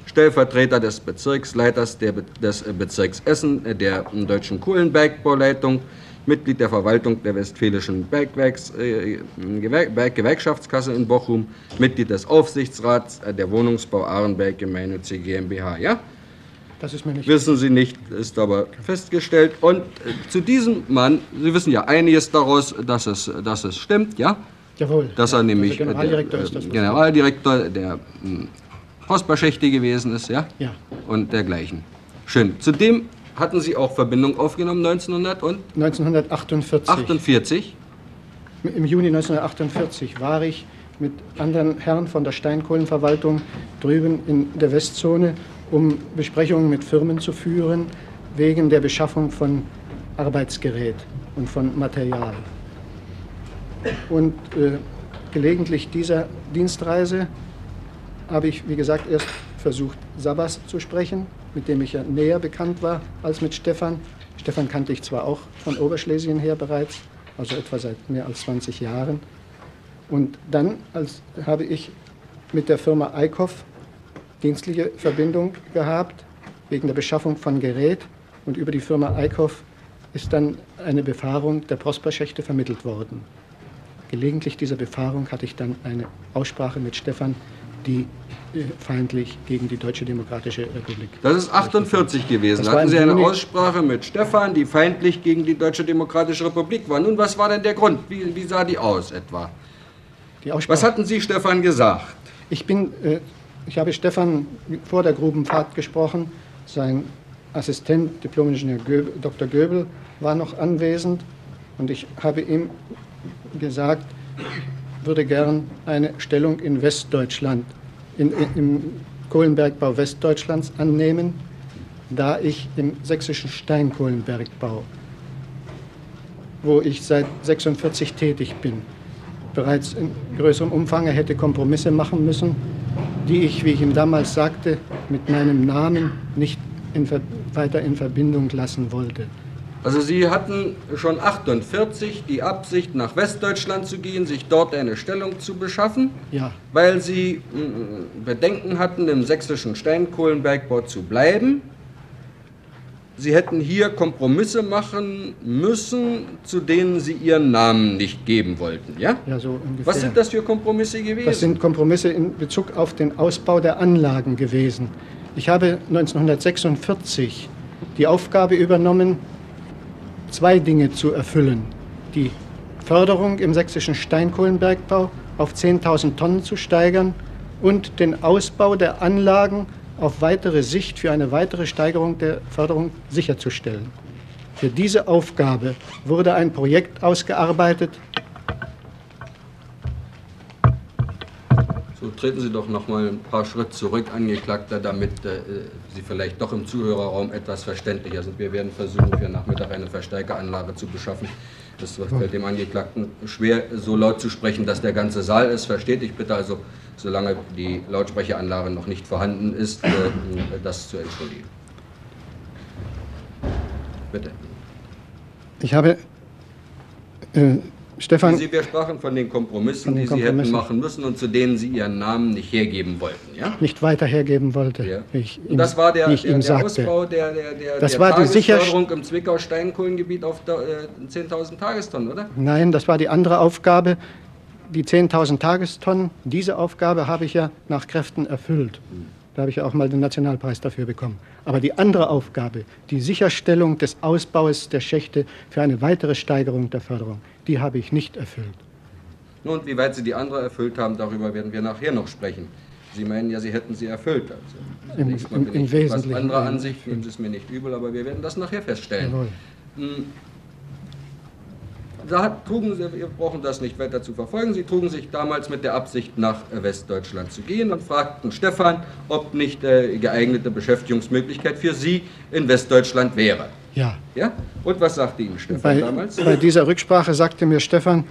Stellvertreter des Bezirksleiters der Be des Bezirks Essen äh, der äh, Deutschen Kohlenbergbauleitung, Mitglied der Verwaltung der Westfälischen Bergwerks, äh, Gewer Berg Gewerkschaftskasse in Bochum, Mitglied des Aufsichtsrats äh, der Wohnungsbau Ahrenberg Gemeinnützige GmbH. Ja? Das ist mir nicht Wissen Sie nicht, ist aber festgestellt. Und äh, zu diesem Mann, Sie wissen ja einiges daraus, dass es, dass es stimmt, ja? Jawohl. Dass er nämlich Also Generaldirektor äh, ist das. der, was- Generaldirektor der hm, Prosperschächte gewesen ist, ja? Ja. Und dergleichen. Schön. Zudem hatten Sie auch Verbindung aufgenommen 1948. 1948. Im Juni 1948 war ich mit anderen Herren von der Steinkohlenverwaltung drüben in der Westzone, um Besprechungen mit Firmen zu führen, wegen der Beschaffung von Arbeitsgerät und von Material. Und äh, gelegentlich dieser Dienstreise habe ich, wie gesagt, erst versucht, Sabas zu sprechen, mit dem ich ja näher bekannt war als mit Stefan. Stefan kannte ich zwar auch von Oberschlesien her bereits, also etwa seit mehr als 20 Jahren. Und dann als, habe ich mit der Firma Eickhoff dienstliche Verbindung gehabt, wegen der Beschaffung von Gerät. Und über die Firma Eickhoff ist dann eine Befahrung der Prosperschächte vermittelt worden. Gelegentlich dieser Befahrung hatte ich dann eine Aussprache mit Stefan, die äh, feindlich gegen die Deutsche Demokratische Republik. Das ist 48 gewesen. Das Hatten Sie eine. Aussprache mit Stefan, die feindlich gegen die Deutsche Demokratische Republik war. Nun, was war denn der Grund? Wie, wie sah die aus etwa? Die Was hatten Sie Stefan gesagt? ich, bin, äh, ich habe Stefan vor der Grubenfahrt gesprochen. Sein Assistent, Diplom-Ingenieur Dr. Göbel, war noch anwesend. Und ich habe ihm gesagt, ich würde gern eine Stellung in Westdeutschland, in, in, im Kohlenbergbau Westdeutschlands annehmen, da ich im sächsischen Steinkohlenbergbau, wo ich seit 46 tätig bin, bereits in größerem Umfang hätte Kompromisse machen müssen, die ich, wie ich ihm damals sagte, mit meinem Namen nicht in, weiter in Verbindung lassen wollte. Also Sie hatten schon 48 die Absicht, nach Westdeutschland zu gehen, sich dort eine Stellung zu beschaffen, Ja, weil Sie mm, Bedenken hatten, im sächsischen Steinkohlenbergbau zu bleiben. Sie hätten hier Kompromisse machen müssen, zu denen Sie Ihren Namen nicht geben wollten, ja? ja, so ungefähr. Was sind das für Kompromisse gewesen? Das sind Kompromisse in Bezug auf den Ausbau der Anlagen gewesen. Ich habe 1946 die Aufgabe übernommen, zwei Dinge zu erfüllen. Die Förderung im sächsischen Steinkohlenbergbau auf 10.000 Tonnen zu steigern und den Ausbau der Anlagen auf weitere Sicht für eine weitere Steigerung der Förderung sicherzustellen. Für diese Aufgabe wurde ein Projekt ausgearbeitet. So treten Sie doch noch mal ein paar Schritte zurück, Angeklagter, damit äh, Sie vielleicht doch im Zuhörerraum etwas verständlicher sind. Wir werden versuchen, für Nachmittag eine Verstärkeranlage zu beschaffen. Es wird dem Angeklagten schwer, so laut zu sprechen, dass der ganze Saal es versteht. Ich bitte also, solange die Lautsprecheranlage noch nicht vorhanden ist, äh, das zu entschuldigen. Bitte. Ich habe äh, Stefan. Sie, wir sprachen von den Kompromissen, von den die Kompromissen. Sie hätten machen müssen und zu denen Sie Ihren Namen nicht hergeben wollten, ja? Nicht weiter hergeben wollte. Ja. Ich ihm, das war der, der, der Ausbau der, der, der, das der war die Tagesförderung im Zwickau-Steinkohlengebiet auf äh, 10.000 Tagestonnen, oder? Nein, das war die andere Aufgabe, die 10.000 Tagestonnen. Diese Aufgabe habe ich ja nach Kräften erfüllt. Hm. Da habe ich ja auch mal den Nationalpreis dafür bekommen. Aber die andere Aufgabe, die Sicherstellung des Ausbaus der Schächte für eine weitere Steigerung der Förderung, die habe ich nicht erfüllt. Nun, wie weit Sie die andere erfüllt haben, darüber werden wir nachher noch sprechen. Sie meinen ja, Sie hätten sie erfüllt. Also, Im, im, im Wesentlichen. Andere Ansicht, nehmen Sie es mir nicht übel, aber wir werden das nachher feststellen. Jawohl. Da trugen sie, wir brauchen das nicht weiter zu verfolgen, sie trugen sich damals mit der Absicht, nach Westdeutschland zu gehen und fragten Stefan, ob nicht äh, geeignete Beschäftigungsmöglichkeit für sie in Westdeutschland wäre. Ja. ja? Und was sagte Ihnen Stefan bei, damals? Bei dieser Rücksprache sagte mir Stefan,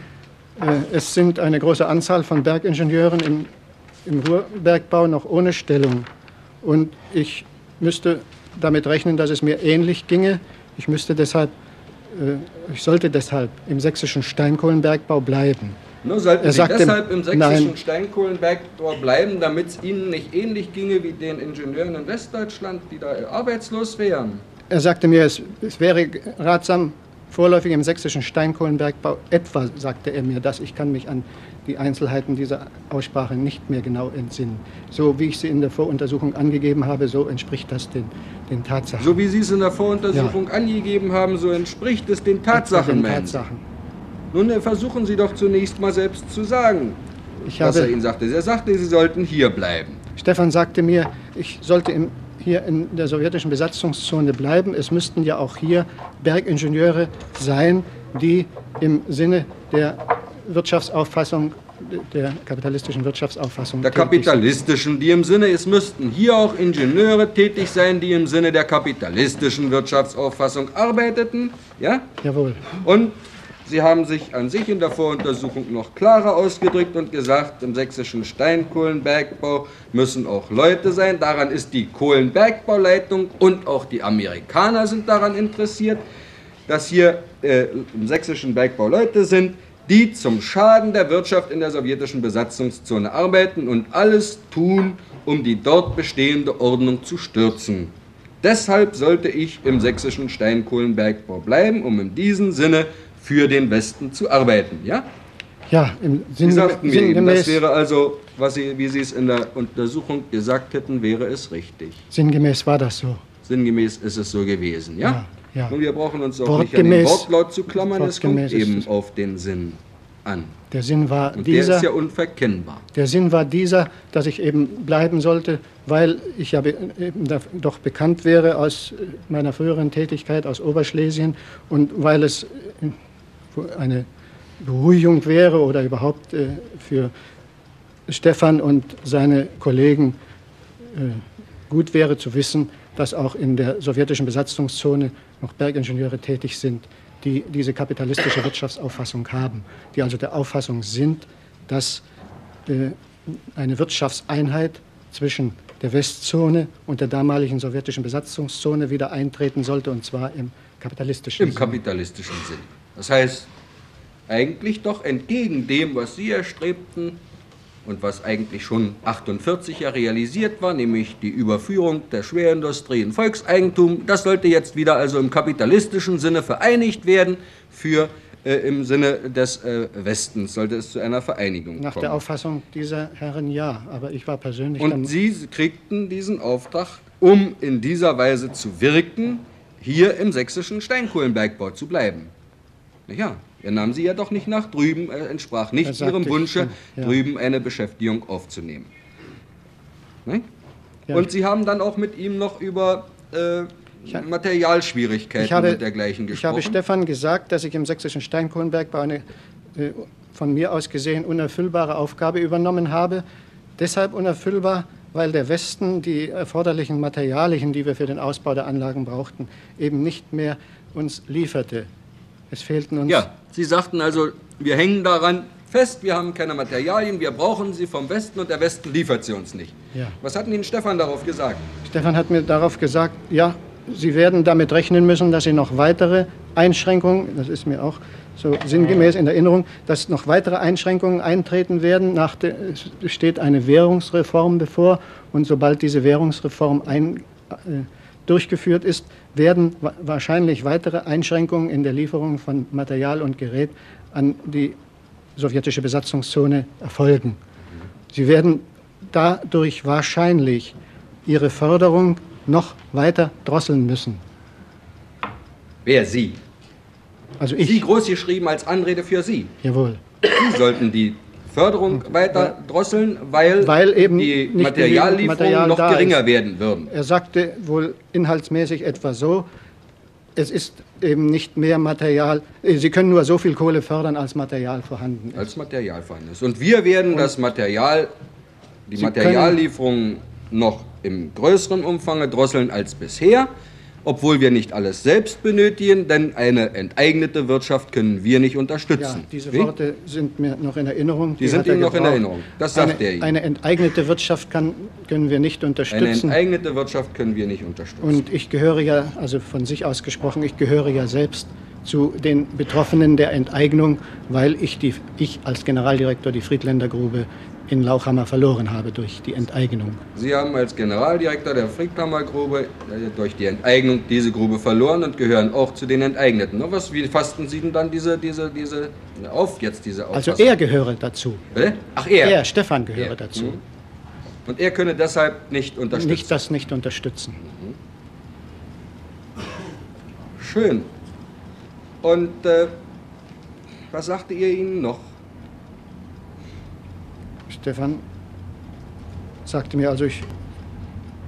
äh, es sind eine große Anzahl von Bergingenieuren im, im Ruhrbergbau noch ohne Stellung. Und ich müsste damit rechnen, dass es mir ähnlich ginge. Ich müsste deshalb ich sollte deshalb im sächsischen Steinkohlenbergbau bleiben. Nur sollten er Sie deshalb im sächsischen nein, Steinkohlenbergbau bleiben, damit es Ihnen nicht ähnlich ginge wie den Ingenieuren in Westdeutschland, die da arbeitslos wären? Er sagte mir, es, es wäre ratsam, vorläufig im sächsischen Steinkohlenbergbau, etwa sagte er mir das, ich kann mich an die Einzelheiten dieser Aussprache nicht mehr genau entsinnen. So wie ich sie in der Voruntersuchung angegeben habe, so entspricht das den, den Tatsachen. So wie Sie es in der Voruntersuchung ja. angegeben haben, so entspricht es den Tatsachen. Den Tatsachen. Nun äh, versuchen Sie doch zunächst mal selbst zu sagen, ich was er Ihnen sagte. Er sagte, Sie sollten hier bleiben. Stefan sagte mir, ich sollte im, hier in der sowjetischen Besatzungszone bleiben. Es müssten ja auch hier Bergingenieure sein, die im Sinne der Wirtschaftsauffassung der kapitalistischen Wirtschaftsauffassung. Der kapitalistischen, die im Sinne, es müssten hier auch Ingenieure tätig sein, die im Sinne der kapitalistischen Wirtschaftsauffassung arbeiteten. Ja? Jawohl. Und Sie haben sich an sich in der Voruntersuchung noch klarer ausgedrückt und gesagt, im sächsischen Steinkohlenbergbau müssen auch Leute sein. Daran ist die Kohlenbergbauleitung und auch die Amerikaner sind daran interessiert, dass hier äh, im sächsischen Bergbau Leute sind, die zum Schaden der Wirtschaft in der sowjetischen Besatzungszone arbeiten und alles tun, um die dort bestehende Ordnung zu stürzen. Deshalb sollte ich im sächsischen Steinkohlenbergbau bleiben, um in diesem Sinne für den Westen zu arbeiten. Ja? Ja, im Sinne Sie sagten mir eben, das wäre also, was Sie, wie Sie es in der Untersuchung gesagt hätten, wäre es richtig. Sinngemäß war das so. Sinngemäß ist es so gewesen, ja? ja. Ja. Und wir brauchen uns auch nicht an den Wortlaut zu klammern, es kommt eben auf den Sinn an. Der Sinn war Und dieser. Der ist ja unverkennbar. Der Sinn war dieser, dass ich eben bleiben sollte, weil ich ja be doch bekannt wäre aus meiner früheren Tätigkeit aus Oberschlesien und weil es eine Beruhigung wäre oder überhaupt äh, für Stefan und seine Kollegen äh, gut wäre zu wissen, dass auch in der sowjetischen Besatzungszone noch Bergingenieure tätig sind, die diese kapitalistische Wirtschaftsauffassung haben, die also der Auffassung sind, dass äh, eine Wirtschaftseinheit zwischen der Westzone und der damaligen sowjetischen Besatzungszone wieder eintreten sollte, und zwar im kapitalistischen Im Sinn. kapitalistischen Sinn. Das heißt, eigentlich doch entgegen dem, was Sie erstrebten, und was eigentlich schon 48 ja realisiert war, nämlich die Überführung der Schwerindustrie in Volkseigentum. Das sollte jetzt wieder also im kapitalistischen Sinne vereinigt werden für äh, im Sinne des äh, Westens sollte es zu einer Vereinigung Nach kommen. der Auffassung dieser Herren ja, aber ich war persönlich. Und Sie kriegten diesen Auftrag, um in dieser Weise zu wirken, hier im sächsischen Steinkohlenbergbau zu bleiben. Na ja, er nahm sie ja doch nicht nach drüben, er entsprach nicht ihrem Wunsche, ja. drüben eine Beschäftigung aufzunehmen. Ne? Ja. Und Sie haben dann auch mit ihm noch über äh, Ich Materialschwierigkeiten Ich habe, und dergleichen ich gesprochen. habe Stefan gesagt, dass ich im sächsischen Steinkohlenbergbau eine äh, von mir aus gesehen unerfüllbare Aufgabe übernommen habe. Deshalb unerfüllbar, weil der Westen die erforderlichen Materialien, die wir für den Ausbau der Anlagen brauchten, eben nicht mehr uns lieferte. Es fehlten uns Ja, Sie sagten also, wir hängen daran fest, wir haben keine Materialien, wir brauchen sie vom Westen und der Westen liefert sie uns nicht. Ja. Was hat Ihnen Stefan darauf gesagt? Stefan hat mir darauf gesagt, ja, Sie werden damit rechnen müssen, dass Sie noch weitere Einschränkungen, das ist mir auch so sinngemäß in Erinnerung, dass noch weitere Einschränkungen eintreten werden. Nach der, es steht eine Währungsreform bevor und sobald diese Währungsreform ein, äh, durchgeführt ist, werden wa wahrscheinlich weitere Einschränkungen in der Lieferung von Material und Gerät an die sowjetische Besatzungszone erfolgen. Sie werden dadurch wahrscheinlich ihre Förderung noch weiter drosseln müssen. Wer Sie? Also Sie ich, groß geschrieben als Anrede für Sie. jawohl. Sie sollten die Förderung weiter drosseln, weil, Weil eben die Materiallieferungen Material noch geringer werden würden. Er sagte wohl inhaltsmäßig etwa so, es ist eben nicht mehr Material, äh, Sie können nur so viel Kohle fördern, als Material vorhanden ist. Als Material vorhanden ist. Und wir werden das Material, die Sie Materiallieferungen noch im größeren Umfang drosseln als bisher, obwohl wir nicht alles selbst benötigen, denn eine enteignete Wirtschaft können wir nicht Ja, unterstützen. diese Wie? Worte sind mir noch in Erinnerung. Die sind hat er Ihnen noch in. Erinnerung. Das sagt eine, er Ihnen. Eine enteignete Wirtschaft kann, können wir nicht Eine unterstützen. enteignete Wirtschaft können wir nicht unterstützen. Und ich gehöre ja, also von sich aus gesprochen, ich gehöre ja selbst zu den Betroffenen der Enteignung, weil ich, die, ich als Generaldirektor die Friedländer Grube in Lauchhammer verloren habe durch die Enteignung. Sie haben als Generaldirektor der Friedhammer Grube äh, durch die Enteignung diese Grube verloren und gehören auch zu den Enteigneten. Was, wie fassten Sie denn dann diese, diese, diese auf, jetzt diese Also Auffassung? er gehöre dazu. Bitte? Ach, er. Er, Stefan, gehöre Er. dazu. Mhm. Und er könne deshalb nicht unterstützen. Nicht das nicht unterstützen. Schön. Und äh, was sagte ihr ihnen noch? Stefan sagte mir also, ich,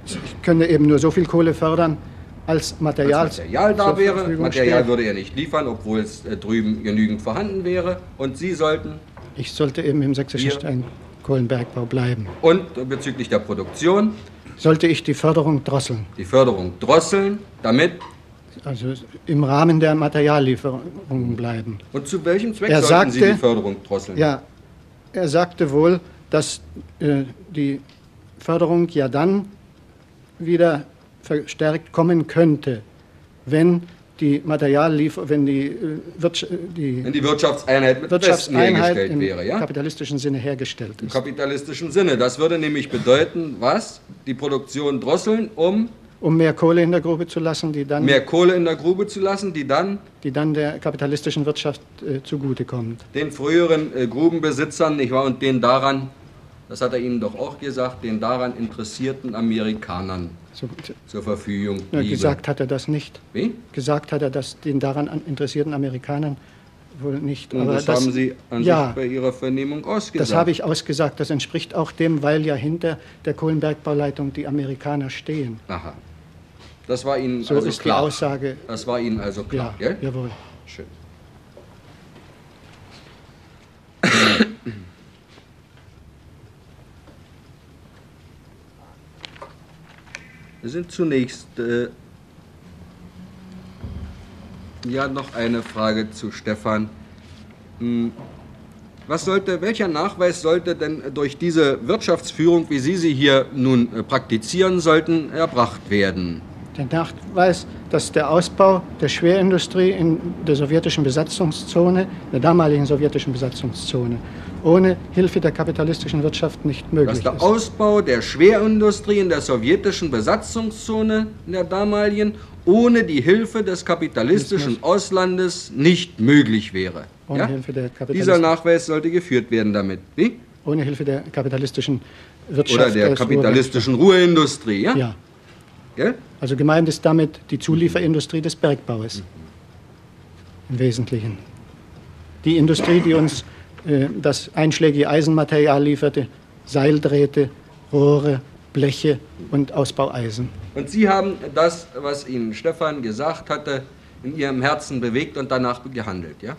ich könne eben nur so viel Kohle fördern, als Material, Als Material da wäre. Verfügung Material steht. würde er nicht liefern, obwohl es äh, drüben genügend vorhanden wäre. Und Sie sollten Ich sollte eben im sächsischen. Steinkohlenbergbau bleiben. und bezüglich der Produktion Sollte ich die Förderung drosseln, die Förderung drosseln, damit also im Rahmen der Materiallieferungen bleiben. und zu welchem Zweck Er sollten Sie sagte- die Förderung drosseln? Ja, er sagte wohl, dass äh, die Förderung ja dann wieder verstärkt kommen könnte, wenn die Materialliefer, wenn die, äh, Wirtsch die Wenn die Wirtschaftseinheit Wirtschaftseinheit im wäre, ja? kapitalistischen Sinne hergestellt Im ist. kapitalistischen Sinne. Das würde nämlich bedeuten, was? Die Produktion drosseln, um Um mehr Kohle in der Grube zu lassen, die dann, mehr Kohle in der Grube zu lassen, die dann die dann der kapitalistischen Wirtschaft äh, zugutekommt. den früheren äh, Grubenbesitzern, nicht wahr, und den daran, das hat er Ihnen doch auch gesagt, den daran interessierten Amerikanern So, zur Verfügung bliebe. gesagt hat er das nicht. Wie? Gesagt hat er das den daran an- interessierten Amerikanern wohl nicht. Und Aber das, haben Sie an ja, sich bei Ihrer Vernehmung ausgesagt. das habe ich ausgesagt. Das entspricht auch dem, weil ja hinter der Kohlenbergbauleitung die Amerikaner stehen. Aha. Das war Ihnen So also ist klar. die Aussage. Das war Ihnen also klar, Ja, gell? jawohl. Schön. Wir sind zunächst äh, ja noch eine Frage zu Stefan. Hm, Was sollte, welcher Nachweis sollte denn durch diese Wirtschaftsführung, wie Sie sie hier nun äh, praktizieren sollten, erbracht werden? Der Nachweis, dass der Ausbau der Schwerindustrie in der sowjetischen Besatzungszone, der damaligen sowjetischen Besatzungszone, ohne Hilfe der kapitalistischen Wirtschaft nicht dass möglich der ist. Ausbau der Schwerindustrie in der sowjetischen Besatzungszone in der damaligen ohne die Hilfe des kapitalistischen Auslandes nicht möglich wäre. Ohne Hilfe der Dieser Nachweis sollte geführt werden damit. Wie? Ohne Hilfe der kapitalistischen Wirtschaft. Oder der kapitalistischen Ruheindustrie. Ja? Ja. Gell? Also gemeint ist damit die Zulieferindustrie des Bergbaues. Im Wesentlichen. Die Industrie, die uns das einschlägige Eisenmaterial lieferte, Seildrähte, Rohre, Bleche und Ausbaueisen. Und Sie haben das, was Ihnen Stefan gesagt hatte, in Ihrem Herzen bewegt und danach gehandelt, ja?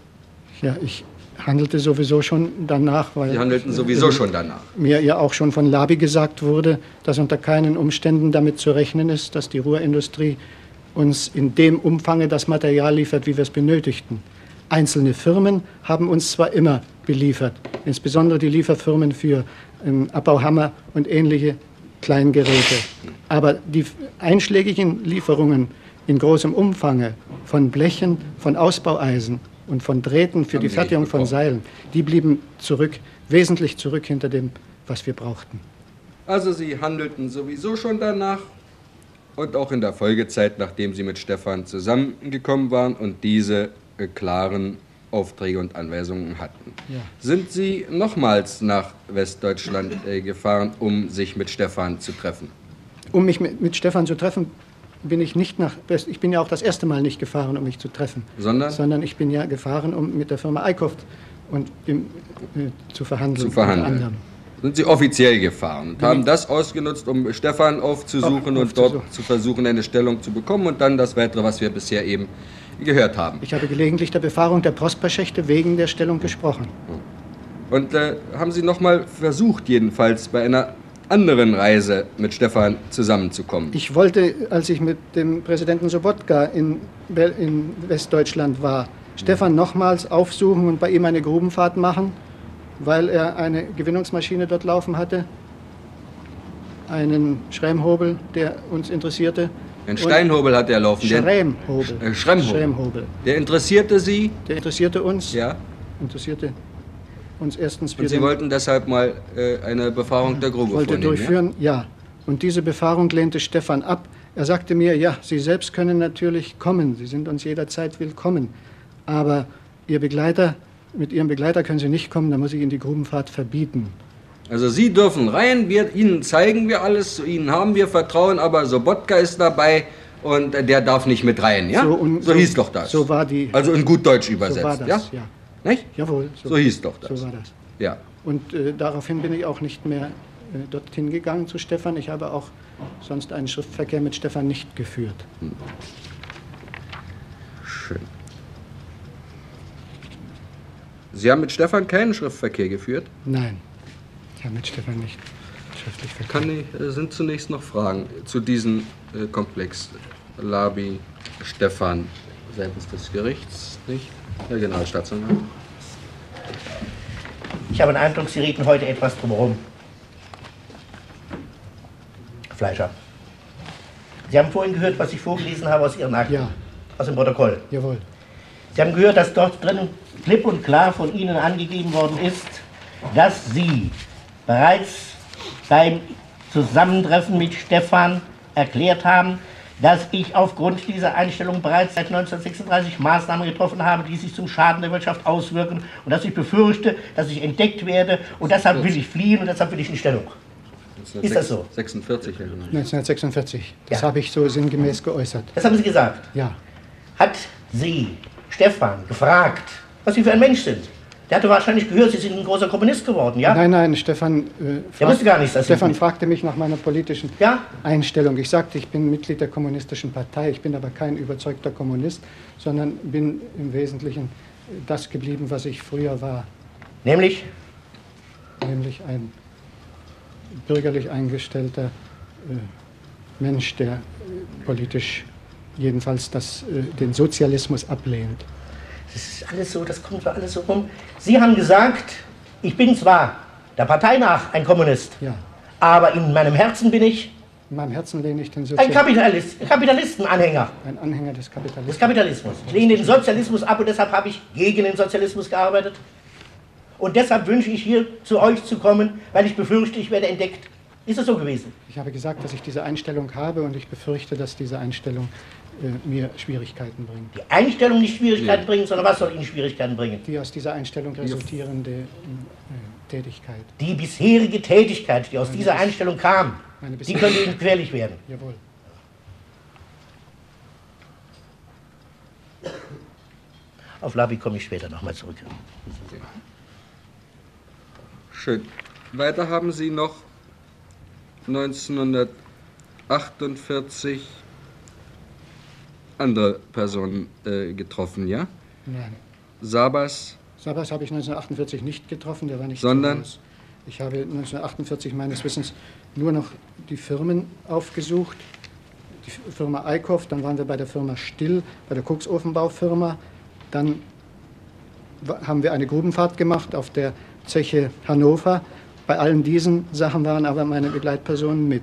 Ja, ich handelte sowieso schon danach, weil Sie handelten sowieso schon danach. mir ja auch schon von Labi gesagt wurde, dass unter keinen Umständen damit zu rechnen ist, dass die Ruhrindustrie uns in dem Umfange das Material liefert, wie wir es benötigten. Einzelne Firmen haben uns zwar immer beliefert, insbesondere die Lieferfirmen für ähm, Abbauhammer und ähnliche Kleingeräte. Aber die einschlägigen Lieferungen in großem Umfange von Blechen, von Ausbaueisen und von Drähten für Haben die Fertigung von. Seilen, die blieben zurück, wesentlich zurück hinter dem, was wir brauchten. Also Sie handelten sowieso schon danach und auch in der Folgezeit, nachdem Sie mit Stefan zusammengekommen waren und diese klaren Aufträge und Anweisungen hatten. Ja. Sind Sie nochmals nach Westdeutschland äh, gefahren, um sich mit Stefan zu treffen? Um mich mit, mit Stefan zu treffen, bin ich nicht nach West. Ich bin ja auch das erste Mal nicht gefahren, um mich zu treffen. Sondern? Sondern ich bin ja gefahren, um mit der Firma Eickhoft und im, äh, zu verhandeln. Zu verhandeln. Sind Sie offiziell gefahren und haben das ausgenutzt, um Stefan aufzusuchen Auf- und dort aufzusuchen. zu versuchen, eine Stellung zu bekommen und dann das Weitere, was wir bisher eben gehört haben. Ich habe gelegentlich der Befahrung der Prosperschächte wegen der Stellung gesprochen. Und äh, haben Sie nochmal versucht, jedenfalls bei einer anderen Reise mit Stefan zusammenzukommen? Ich wollte, als ich mit dem Präsidenten Sobotka in, in Westdeutschland war, Stefan nochmals aufsuchen und bei ihm eine Grubenfahrt machen, weil er eine Gewinnungsmaschine dort laufen hatte, einen Schremhobel, der uns interessierte. Ein Steinhobel hat er laufen. der- Schremhobel. Äh, Schremhobel. Schremhobel. Der interessierte Sie, Der interessierte uns. ja, Interessierte uns erstens und Sie wollten deshalb mal äh, eine Befahrung der Grube wollte vornehmen. durchführen, ja? Und diese Befahrung lehnte Stefan ab. Er sagte mir, ja, Sie selbst können natürlich kommen, Sie sind uns jederzeit willkommen. Aber Ihr Begleiter, mit Ihrem Begleiter können Sie nicht kommen, da muss ich Ihnen die Grubenfahrt verbieten. Also Sie dürfen rein, wir, Ihnen zeigen wir alles, zu Ihnen haben wir Vertrauen, aber Sobotka ist dabei und der darf nicht mit rein, ja? So und- so so- hieß doch das. so war die- Also in gut Deutsch übersetzt, so war das, ja? ja. Nicht? Jawohl, So hieß doch das. So war das. Ja. Und äh, daraufhin bin ich auch nicht mehr äh, dorthin gegangen zu Stefan. Ich habe auch sonst einen Schriftverkehr mit Stefan nicht geführt. Schön. Sie haben mit Stefan keinen Schriftverkehr geführt? Nein, ich habe mit Stefan nicht schriftlich verkehr. Kann ich, äh, sind zunächst noch Fragen zu diesem äh, Komplex? Labi, Stefan, seitens des Gerichts, nicht? Herr Generalstaatsanwalt. Ich habe den Eindruck, Sie reden heute etwas drumherum. Fleischer. Sie haben vorhin gehört, was ich vorgelesen habe aus Ihren Akten. Ja. Aus dem Protokoll. Jawohl. Sie haben gehört, dass dort drin klipp und klar von Ihnen angegeben worden ist, dass Sie bereits beim Zusammentreffen mit Stefan erklärt haben, dass ich aufgrund dieser Einstellung bereits seit 1936 Maßnahmen getroffen habe, die sich zum Schaden der Wirtschaft auswirken und dass ich befürchte, dass ich entdeckt werde und deshalb will ich fliehen und deshalb will ich in Stellung. Ist das so? 46, Herr General. 1946. Das Ja. habe ich so sinngemäß geäußert. Das haben Sie gesagt. Ja. Hat Sie Stefan gefragt, was Sie für ein Mensch sind? Der hatte wahrscheinlich gehört, Sie sind ein großer Kommunist geworden, ja? Nein, nein, Stefan, äh, frag- wusste gar nichts, dass Stefan fragte mich nach meiner politischen Ja? Einstellung. Ich sagte, ich bin Mitglied der Kommunistischen Partei. Ich bin aber kein überzeugter Kommunist, sondern bin im Wesentlichen das geblieben, was ich früher war, Nämlich, nämlich ein bürgerlich eingestellter äh, Mensch, der äh, politisch jedenfalls das, äh, den Sozialismus ablehnt. Das ist alles so, das kommt so alles so rum. Sie haben gesagt, ich bin zwar der Partei nach ein Kommunist, Ja, aber in meinem Herzen bin ich in meinem Herzen lehne ich den ein Sozialismus. Kapitalist, ein Kapitalistenanhänger Ein Anhänger des des Kapitalismus. Kapitalismus. Ich lehne den Sozialismus ab und deshalb habe ich gegen den Sozialismus gearbeitet. Und deshalb wünsche ich hier zu euch zu kommen, weil ich befürchte, ich werde entdeckt. Ist es so gewesen? Ich habe gesagt, dass ich diese Einstellung habe und ich befürchte, dass diese Einstellung äh, mir Schwierigkeiten bringen. Die Einstellung nicht Schwierigkeiten nee. bringen, sondern was soll Ihnen Schwierigkeiten bringen? Die aus dieser Einstellung resultierende äh, Tätigkeit. Die bisherige Tätigkeit, die aus meine dieser Einstellung kam, die könnte Ihnen gefährlich werden. Jawohl. Auf Labi komme ich später nochmal zurück. Schön. Weiter haben Sie noch 1948 andere Personen äh, getroffen, ja? Nein. Sabas, Sabas habe ich 1948 nicht getroffen, der war nicht Sondern? Hause. Ich habe 1948 meines Wissens nur noch die Firmen aufgesucht. Die Firma Eickhoff, dann waren wir bei der Firma Still, bei der Koksofenbaufirma. Dann haben wir eine Grubenfahrt gemacht auf der Zeche Hannover. Bei allen diesen Sachen waren aber meine Begleitpersonen mit.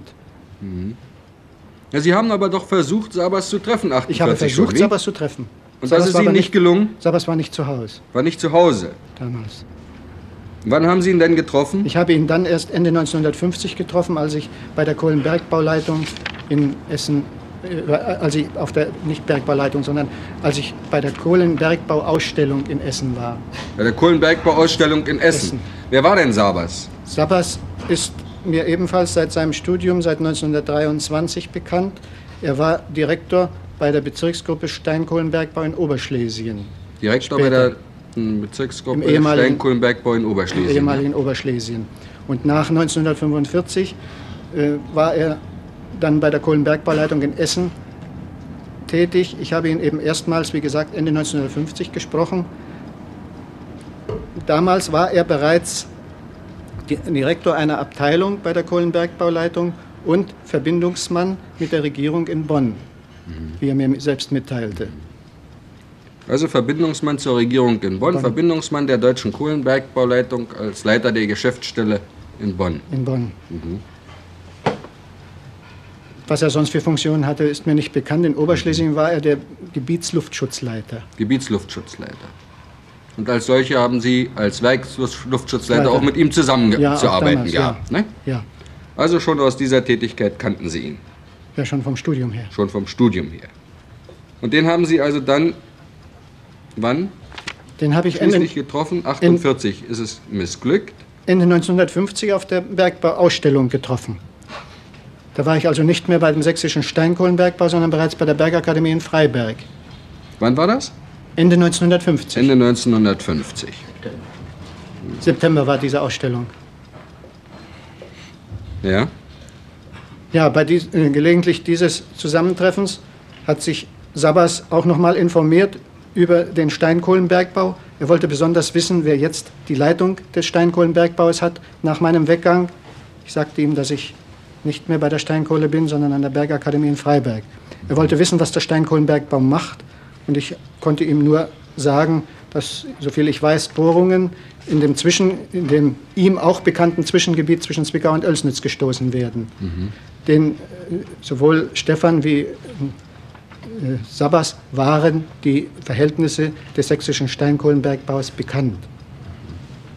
Ja, Sie haben aber doch versucht, Sabas zu treffen, 48 Ich habe versucht, wie? Sabas zu treffen. Und Sabas das ist Ihnen nicht gelungen? Sabas war nicht zu Hause War nicht zu Hause. damals. Wann haben Sie ihn denn getroffen? Ich habe ihn dann erst Ende 1950 getroffen, als ich bei der Kohlenbergbauleitung in Essen, äh, als ich auf der, nicht Bergbauleitung, sondern als ich bei der Kohlenbergbauausstellung in Essen war. Bei der Kohlenbergbauausstellung in Essen. Essen. Wer war denn Sabas? Sabas ist mir ebenfalls seit seinem Studium, seit 1923 bekannt. Er war Direktor bei der Bezirksgruppe Steinkohlenbergbau in Oberschlesien, Direktor Später. bei der hm, Bezirksgruppe Steinkohlenbergbau in Oberschlesien. ehemaligen Oberschlesien. Und nach 1945 äh, war er dann bei der Kohlenbergbauleitung in Essen tätig. Ich habe ihn eben erstmals, wie gesagt, Ende 1950 gesprochen. Damals war er bereits Direktor einer Abteilung bei der Kohlenbergbauleitung und Verbindungsmann mit der Regierung in Bonn, wie er mir selbst mitteilte. Also Verbindungsmann zur Regierung in Bonn, Bonn. Verbindungsmann der Deutschen Kohlenbergbauleitung als Leiter der Geschäftsstelle in Bonn. In Bonn. Was er sonst für Funktionen hatte, ist mir nicht bekannt. In Oberschlesien war er der Gebietsluftschutzleiter. Gebietsluftschutzleiter. Und als solcher haben Sie als Werksluftschutzleiter Leiter. auch mit ihm Ja, zusammenzuarbeiten damals, gehabt. Ne? Ja, Also schon aus dieser Tätigkeit kannten Sie ihn, ja, schon vom Studium her. schon vom Studium her. Und den haben Sie also dann, wann? Den habe ich Schließlich getroffen, 48 ist es missglückt. Ende 1950 auf der Bergbauausstellung getroffen. Da war ich also nicht mehr bei dem sächsischen Steinkohlenbergbau, sondern bereits bei der Bergakademie in Freiberg. Wann war das? Ende 1950. Ende 1950. September war diese Ausstellung. Ja? Ja, bei dies, äh, gelegentlich dieses Zusammentreffens hat sich Sabas auch noch mal informiert über den Steinkohlenbergbau. Er wollte besonders wissen, wer jetzt die Leitung des Steinkohlenbergbaus hat nach meinem Weggang. Ich sagte ihm, dass ich nicht mehr bei der Steinkohle bin, sondern an der Bergakademie in Freiberg. Er wollte wissen, was der Steinkohlenbergbau macht. Und ich konnte ihm nur sagen, dass, soviel ich weiß, Bohrungen in dem, Zwischen, in dem ihm auch bekannten Zwischengebiet zwischen Zwickau und Oelsnitz gestoßen werden. Den äh, sowohl Stefan wie äh, Sabas waren die Verhältnisse des sächsischen Steinkohlenbergbaus bekannt.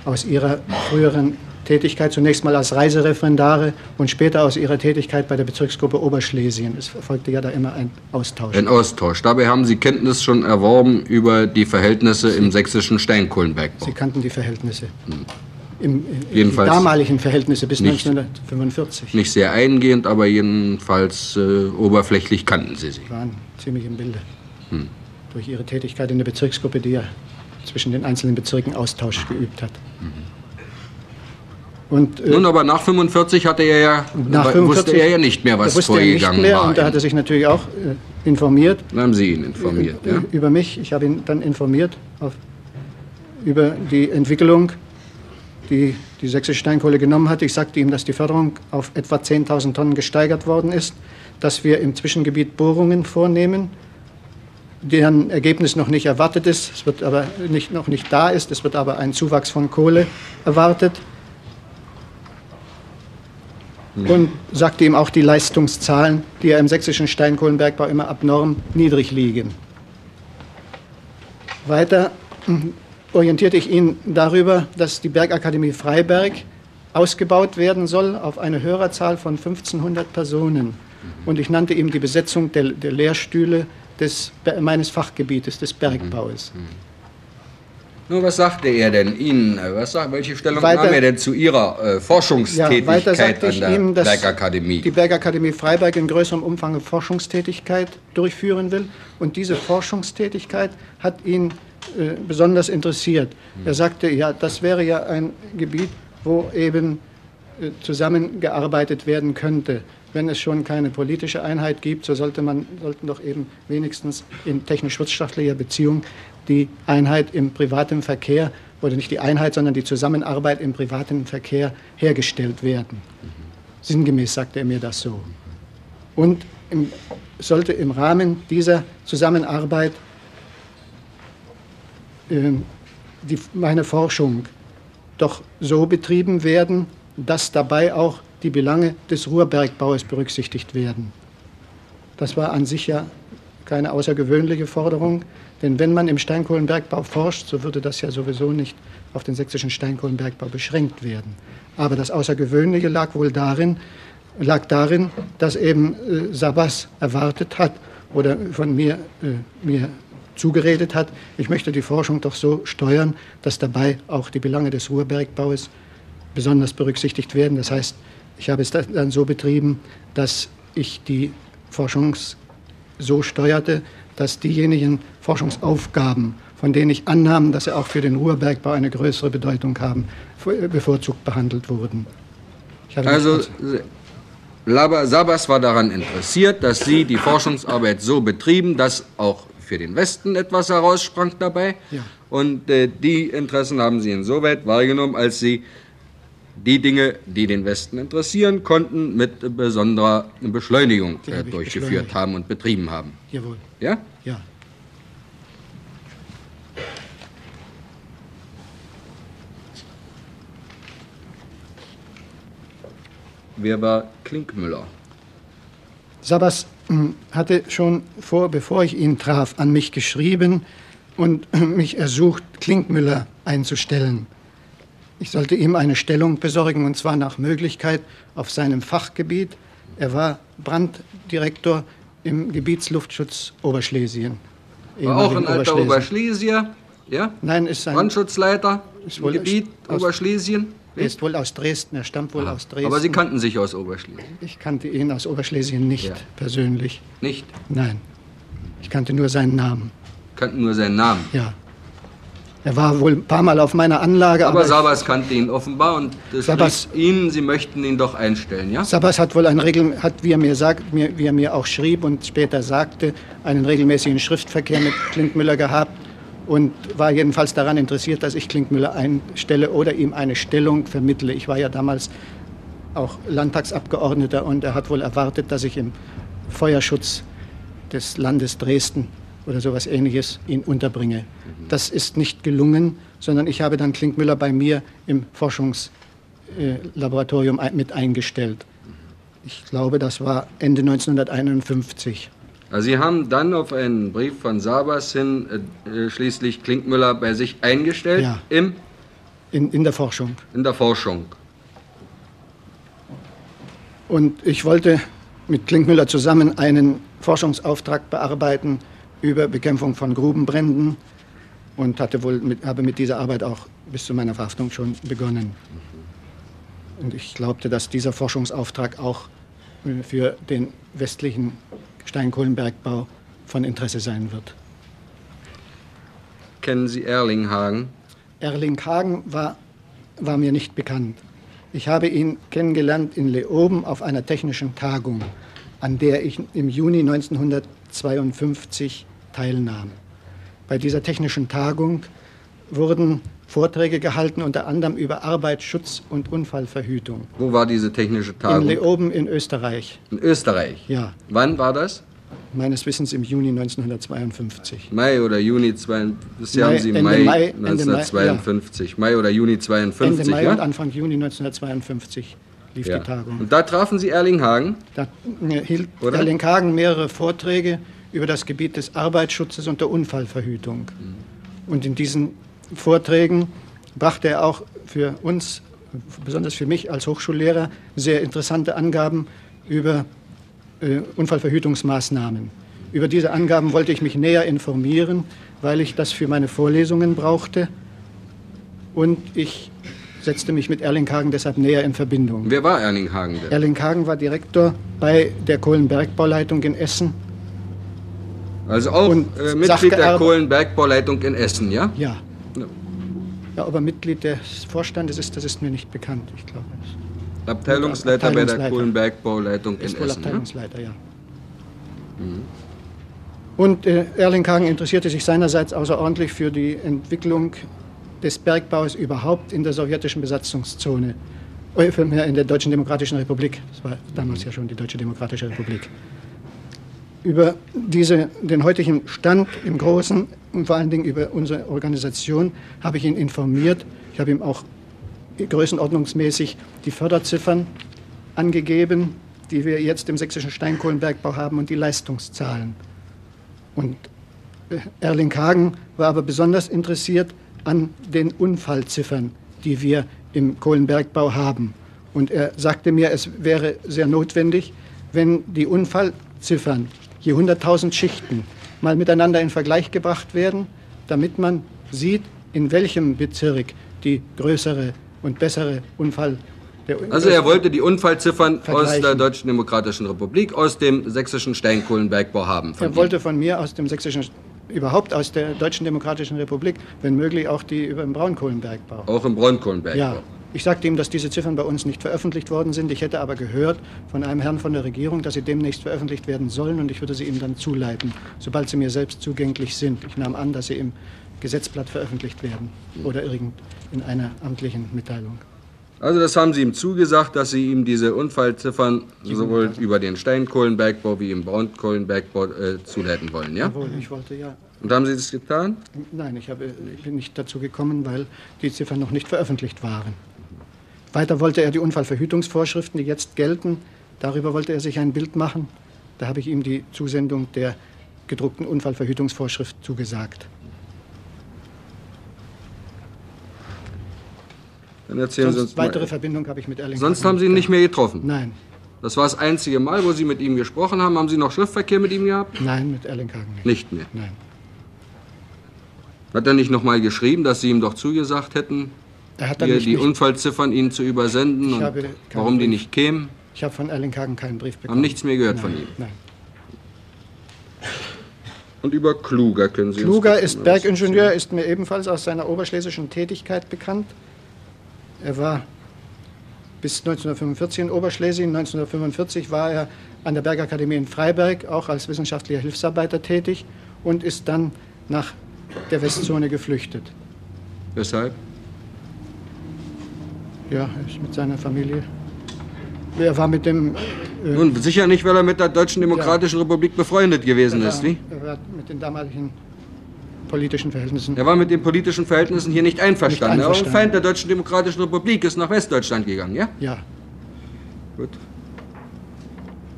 Aus ihrer früheren Tätigkeit, zunächst mal als Reisereferendare und später aus ihrer Tätigkeit bei der Bezirksgruppe Oberschlesien. Es erfolgte ja da immer ein Austausch. Ein Austausch. Dabei haben Sie Kenntnis schon erworben über die Verhältnisse im sächsischen Steinkohlenbergbau. Sie kannten die Verhältnisse. Im, äh, Jedenfalls die damaligen Verhältnisse bis nicht. 1945 Nicht sehr eingehend, aber jedenfalls äh, oberflächlich kannten Sie sie. waren ziemlich im Bilde. Durch ihre Tätigkeit in der Bezirksgruppe, die ja zwischen den einzelnen Bezirken Austausch geübt hat. Und äh, Nun, aber nach 45 hatte er ja, nach wusste 45 er ja nicht mehr, was wusste er nicht vorgegangen mehr war. und da hat er sich natürlich auch äh, informiert Dann haben Sie ihn informiert. äh, Ja? über mich. Ich habe ihn dann informiert auf, über die Entwicklung, die die sächsische Steinkohle genommen hat. Ich sagte ihm, dass die Förderung auf etwa 10.000 Tonnen gesteigert worden ist, dass wir im Zwischengebiet Bohrungen vornehmen, deren Ergebnis noch nicht erwartet ist, es wird aber nicht, noch nicht da ist, es wird aber ein Zuwachs von Kohle erwartet. Und sagte ihm auch die Leistungszahlen, die ja im sächsischen Steinkohlenbergbau immer abnorm niedrig liegen. Weiter mm, orientierte ich ihn darüber, dass die Bergakademie Freiberg ausgebaut werden soll auf eine Hörerzahl von 1500 Personen. Und ich nannte ihm die Besetzung der, der Lehrstühle des, meines Fachgebietes, des Bergbaus. Nun, was sagte er denn Ihnen? Äh, Was sagt, welche Stellung Weiter- nahm er denn zu Ihrer äh, Ja, Forschungstätigkeit sagte an der ihm, dass Bergakademie? die Bergakademie Freiberg in größerem Umfang Forschungstätigkeit durchführen will. Und diese Forschungstätigkeit hat ihn äh, besonders interessiert. Er sagte, ja, das wäre ja ein Gebiet, wo eben äh, zusammengearbeitet werden könnte. Wenn es schon keine politische Einheit gibt, so sollte man, sollten doch eben wenigstens in technisch-wirtschaftlicher Beziehung die Einheit im privaten Verkehr, oder nicht die Einheit, sondern die Zusammenarbeit im privaten Verkehr hergestellt werden. Sinngemäß sagte er mir das so. Und im, sollte im Rahmen dieser Zusammenarbeit äh, die, meine Forschung doch so betrieben werden, dass dabei auch die Belange des Ruhrbergbaues berücksichtigt werden. Das war an sich ja keine außergewöhnliche Forderung, denn wenn man im Steinkohlenbergbau forscht, so würde das ja sowieso nicht auf den sächsischen Steinkohlenbergbau beschränkt werden. Aber das Außergewöhnliche lag wohl darin, lag darin, dass eben äh, Sabas erwartet hat oder von mir, äh, mir zugeredet hat, ich möchte die Forschung doch so steuern, dass dabei auch die Belange des Ruhrbergbaus besonders berücksichtigt werden. Das heißt, ich habe es dann so betrieben, dass ich die Forschung so steuerte, dass diejenigen Forschungsaufgaben, von denen ich annahm, dass sie auch für den Ruhrbergbau eine größere Bedeutung haben, bevorzugt behandelt wurden. Also Sabas war daran interessiert, dass Sie die Forschungsarbeit so betrieben, dass auch für den Westen etwas heraussprang dabei. Ja. Und äh, die Interessen haben Sie insoweit wahrgenommen, als Sie die Dinge, die den Westen interessieren, konnten mit besonderer Beschleunigung äh, durchgeführt haben und betrieben haben. Jawohl. Ja? Ja. Wer war Klinkmüller? Sabas hm, hatte schon vor, bevor ich ihn traf, an mich geschrieben und mich ersucht, Klinkmüller einzustellen. Ich sollte ihm eine Stellung besorgen, und zwar nach Möglichkeit auf seinem Fachgebiet. Er war Branddirektor im Gebietsluftschutz Oberschlesien. War auch ein alter Oberschlesier, ja? Nein, ist ein Brandschutzleiter im Gebiet Oberschlesien. Er ist wohl aus Dresden, er stammt wohl Aha. aus Dresden. Aber Sie kannten sich aus Oberschlesien? Ich kannte ihn aus Oberschlesien nicht ja. persönlich. Nicht? Nein. Ich kannte nur seinen Namen. Kannten nur seinen Namen? Ja. Er war wohl ein paar Mal auf meiner Anlage. Aber, aber Sabas kannte ihn offenbar und Sabas, Ihnen, Sie möchten ihn doch einstellen, ja? Sabas hat wohl einen Regel, hat, wie er mir sagt, mir, wie er mir auch schrieb und später sagte, einen regelmäßigen Schriftverkehr mit Klinkmüller gehabt und war jedenfalls daran interessiert, dass ich Klinkmüller einstelle oder ihm eine Stellung vermittle. Ich war ja damals auch Landtagsabgeordneter und er hat wohl erwartet, dass ich im Feuerschutz des Landes Dresden oder sowas ähnliches ihn unterbringe. Das ist nicht gelungen, sondern ich habe dann Klinkmüller bei mir im Forschungslaboratorium mit eingestellt. Ich glaube, das war Ende 1951. Also Sie haben dann auf einen Brief von Sabas hin äh, schließlich Klinkmüller bei sich eingestellt? Ja. Im? In, in der Forschung. In der Forschung. Und ich wollte mit Klinkmüller zusammen einen Forschungsauftrag bearbeiten über Bekämpfung von Grubenbränden und hatte wohl mit, habe mit dieser Arbeit auch bis zu meiner Verhaftung schon begonnen. Und ich glaubte, dass dieser Forschungsauftrag auch äh, für den westlichen Steinkohlenbergbau von Interesse sein wird. Kennen Sie Erlinghagen? Erlinghagen war, war mir nicht bekannt. Ich habe ihn kennengelernt in Leoben auf einer technischen Tagung, an der ich im Juni 1952 teilnahm. Bei dieser technischen Tagung wurden Vorträge gehalten, unter anderem über Arbeitsschutz und Unfallverhütung. Wo war diese technische Tagung? In Leoben in Österreich. In Österreich? Ja. Wann war das? Meines Wissens im Juni 1952. Mai oder Juni, zwei, das Mai, haben Sie Ende Mai, Mai 1952. Mai, ja. Mai oder Juni 52, Ende Mai ja? und Anfang Juni 1952 lief ja. die Tagung. Und da trafen Sie Erlinghagen? Da hielt oder? Erlinghagen mehrere Vorträge über das Gebiet des Arbeitsschutzes und der Unfallverhütung. Und in diesen Vorträgen brachte er auch für uns, besonders für mich als Hochschullehrer, sehr interessante Angaben über äh, Unfallverhütungsmaßnahmen. Über diese Angaben wollte ich mich näher informieren, weil ich das für meine Vorlesungen brauchte. Und ich setzte mich mit Erlinghagen deshalb näher in Verbindung. Wer war Erlinghagen denn? Erlinghagen war Direktor bei der Kohlenbergbauleitung in Essen Also auch äh, Mitglied der Kohlenbergbauleitung in Essen, ja? Ja. Ja, ob er Mitglied des Vorstandes ist, das ist mir nicht bekannt, ich glaube. Abteilungsleiter, Abteilungsleiter, bei der Kohlenbergbauleitung in wohl Abteilungsleiter, ja. Mhm. Und äh, Erlinghagen interessierte sich seinerseits außerordentlich für die Entwicklung des Bergbaus überhaupt in der sowjetischen Besatzungszone, äh, in der Deutschen Demokratischen Republik. Das war damals ja schon die Deutsche Demokratische Republik. Über diese, den heutigen Stand im Großen und vor allen Dingen über unsere Organisation habe ich ihn informiert. Ich habe ihm auch größenordnungsmäßig die Förderziffern angegeben, die wir jetzt im sächsischen Steinkohlenbergbau haben und die Leistungszahlen. Und äh, Erlinghagen war aber besonders interessiert an den Unfallziffern, die wir im Kohlenbergbau haben. Und er sagte mir, es wäre sehr notwendig, wenn die Unfallziffern je 100.000 Schichten mal miteinander in Vergleich gebracht werden, damit man sieht, in welchem Bezirk die größere und bessere Unfall also er wollte die Unfallziffern aus der Deutschen Demokratischen Republik, aus dem sächsischen Steinkohlenbergbau haben. er wollte von mir aus dem sächsischen, überhaupt aus der Deutschen Demokratischen Republik, wenn möglich auch die über den Braunkohlenbergbau. Auch im Braunkohlenbergbau. Ja. Ich sagte ihm, dass diese Ziffern bei uns nicht veröffentlicht worden sind. Ich hätte aber gehört von einem Herrn von der Regierung, dass sie demnächst veröffentlicht werden sollen und ich würde sie ihm dann zuleiten, sobald sie mir selbst zugänglich sind. Ich nahm an, dass sie im Gesetzblatt veröffentlicht werden oder irgend in einer amtlichen Mitteilung. Also das haben Sie ihm zugesagt, dass Sie ihm diese Unfallziffern sowohl über den Steinkohlenbergbau wie im Braunkohlenbergbau äh, zuleiten wollen, ja? Jawohl, ich wollte ja. Und haben Sie das getan? Nein, ich, habe, ich bin nicht dazu gekommen, weil die Ziffern noch nicht veröffentlicht waren. Weiter wollte er die Unfallverhütungsvorschriften, die jetzt gelten, darüber wollte er sich ein Bild machen. Da habe ich ihm die Zusendung der gedruckten Unfallverhütungsvorschrift zugesagt. Dann erzählen Sonst Sie uns weitere mal. Verbindung habe ich mit Erling. Sonst haben Sie ihn nicht mehr getroffen? Nein. Das war das einzige Mal, wo Sie mit ihm gesprochen haben. Haben Sie noch Schriftverkehr mit ihm gehabt? Nein, mit Erlinghagen nicht. Nicht mehr? Nein. Hat er nicht noch mal geschrieben, dass Sie ihm doch zugesagt hätten, Er hat dann hier nicht die Unfallziffern Ihnen zu übersenden und warum die Brief. nicht kämen? Ich habe von Erlinghagen keinen Brief bekommen. Haben nichts mehr gehört Nein. von ihm? Nein. Und über Kluger können Sie Kluger uns ist Bergingenieur, ist mir ebenfalls aus seiner oberschlesischen Tätigkeit bekannt. Er war bis 1945 in Oberschlesien. 1945 war er an der Bergakademie in Freiberg auch als wissenschaftlicher Hilfsarbeiter tätig und ist dann nach der Westzone geflüchtet. Weshalb? Ja, er ist mit seiner Familie. Er war mit dem. Äh, Nun, sicher nicht, weil er mit der Deutschen Demokratischen Republik befreundet gewesen er ist, war, wie? er war mit den damaligen politischen Verhältnissen. Er war mit den politischen Verhältnissen hier nicht einverstanden. Nicht Er war ein einverstanden. Feind der Deutschen Demokratischen Republik, ist nach Westdeutschland gegangen, ja? Ja. Gut.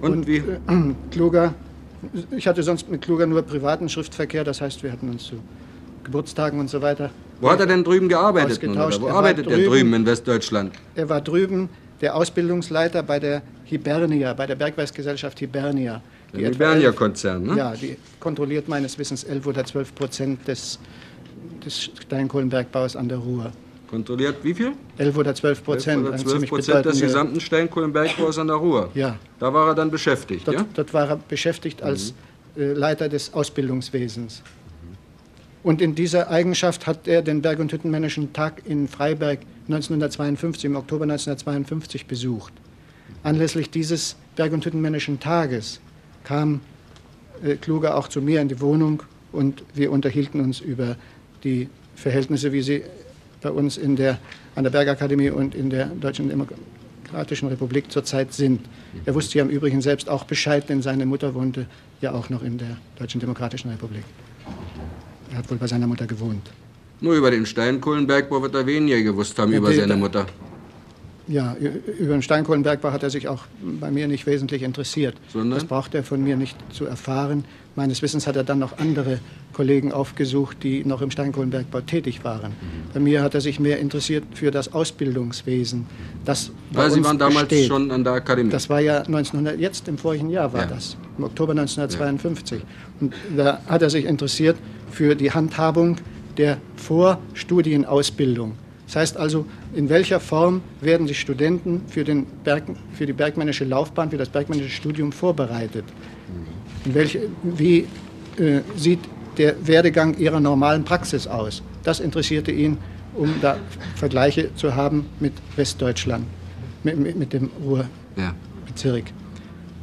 Und, wie? äh, Kluger, ich hatte sonst mit Kluger nur privaten Schriftverkehr, das heißt, wir hatten uns zu Geburtstagen und so weiter. Wo hat er denn drüben gearbeitet? Nun, oder? Wo Er arbeitet er drüben- drüben in Westdeutschland? Er war drüben der Ausbildungsleiter bei der Hibernia, bei der Bergwerksgesellschaft Hibernia. Der Hibernia-Konzern, ne? Ja, die kontrolliert meines Wissens 11 oder 12 Prozent des, des Steinkohlenbergbaus an der Ruhr. Kontrolliert wie viel? 11 oder 12 Prozent. Oder ein 12 ziemlich Prozent des gesamten Steinkohlenbergbaus an der Ruhr. Ja. Da war er dann beschäftigt, Dort, ja? dort war er beschäftigt als äh, Leiter des Ausbildungswesens. Und in dieser Eigenschaft hat er den Berg- und Hüttenmännischen Tag in Freiberg 1952, im Oktober 1952 besucht. Anlässlich dieses Berg- und Hüttenmännischen Tages kam äh, Kluger auch zu mir in die Wohnung und wir unterhielten uns über die Verhältnisse, wie sie bei uns in der, an der Bergakademie und in der Deutschen Demokratischen Republik zurzeit sind. Er wusste ja im Übrigen selbst auch Bescheid, denn seine Mutter wohnte ja auch noch in der Deutschen Demokratischen Republik. Er hat wohl bei seiner Mutter gewohnt. Nur über den Steinkohlenbergbau wird er weniger gewusst haben Ja, über seine Mutter. Ja, über den Steinkohlenbergbau hat er sich auch bei mir nicht wesentlich interessiert. Sondern? Das braucht er von mir nicht zu erfahren. Meines Wissens hat er dann noch andere Kollegen aufgesucht, die noch im Steinkohlenbergbau tätig waren. Bei mir hat er sich mehr interessiert für das Ausbildungswesen. Das Weil Sie uns waren damals besteht. schon an der Akademie. Das war ja 1900, jetzt im vorigen Jahr war Ja. das, im Oktober 1952. Und da hat er sich interessiert für die Handhabung der Vorstudienausbildung. Das heißt also, in welcher Form werden die Studenten für, den Berg, für die bergmännische Laufbahn, für das bergmännische Studium vorbereitet? Welche, wie äh, sieht der Werdegang Ihrer normalen Praxis aus? Das interessierte ihn, um da Vergleiche zu haben mit Westdeutschland, mit, mit, mit dem Ruhrbezirk. Ja.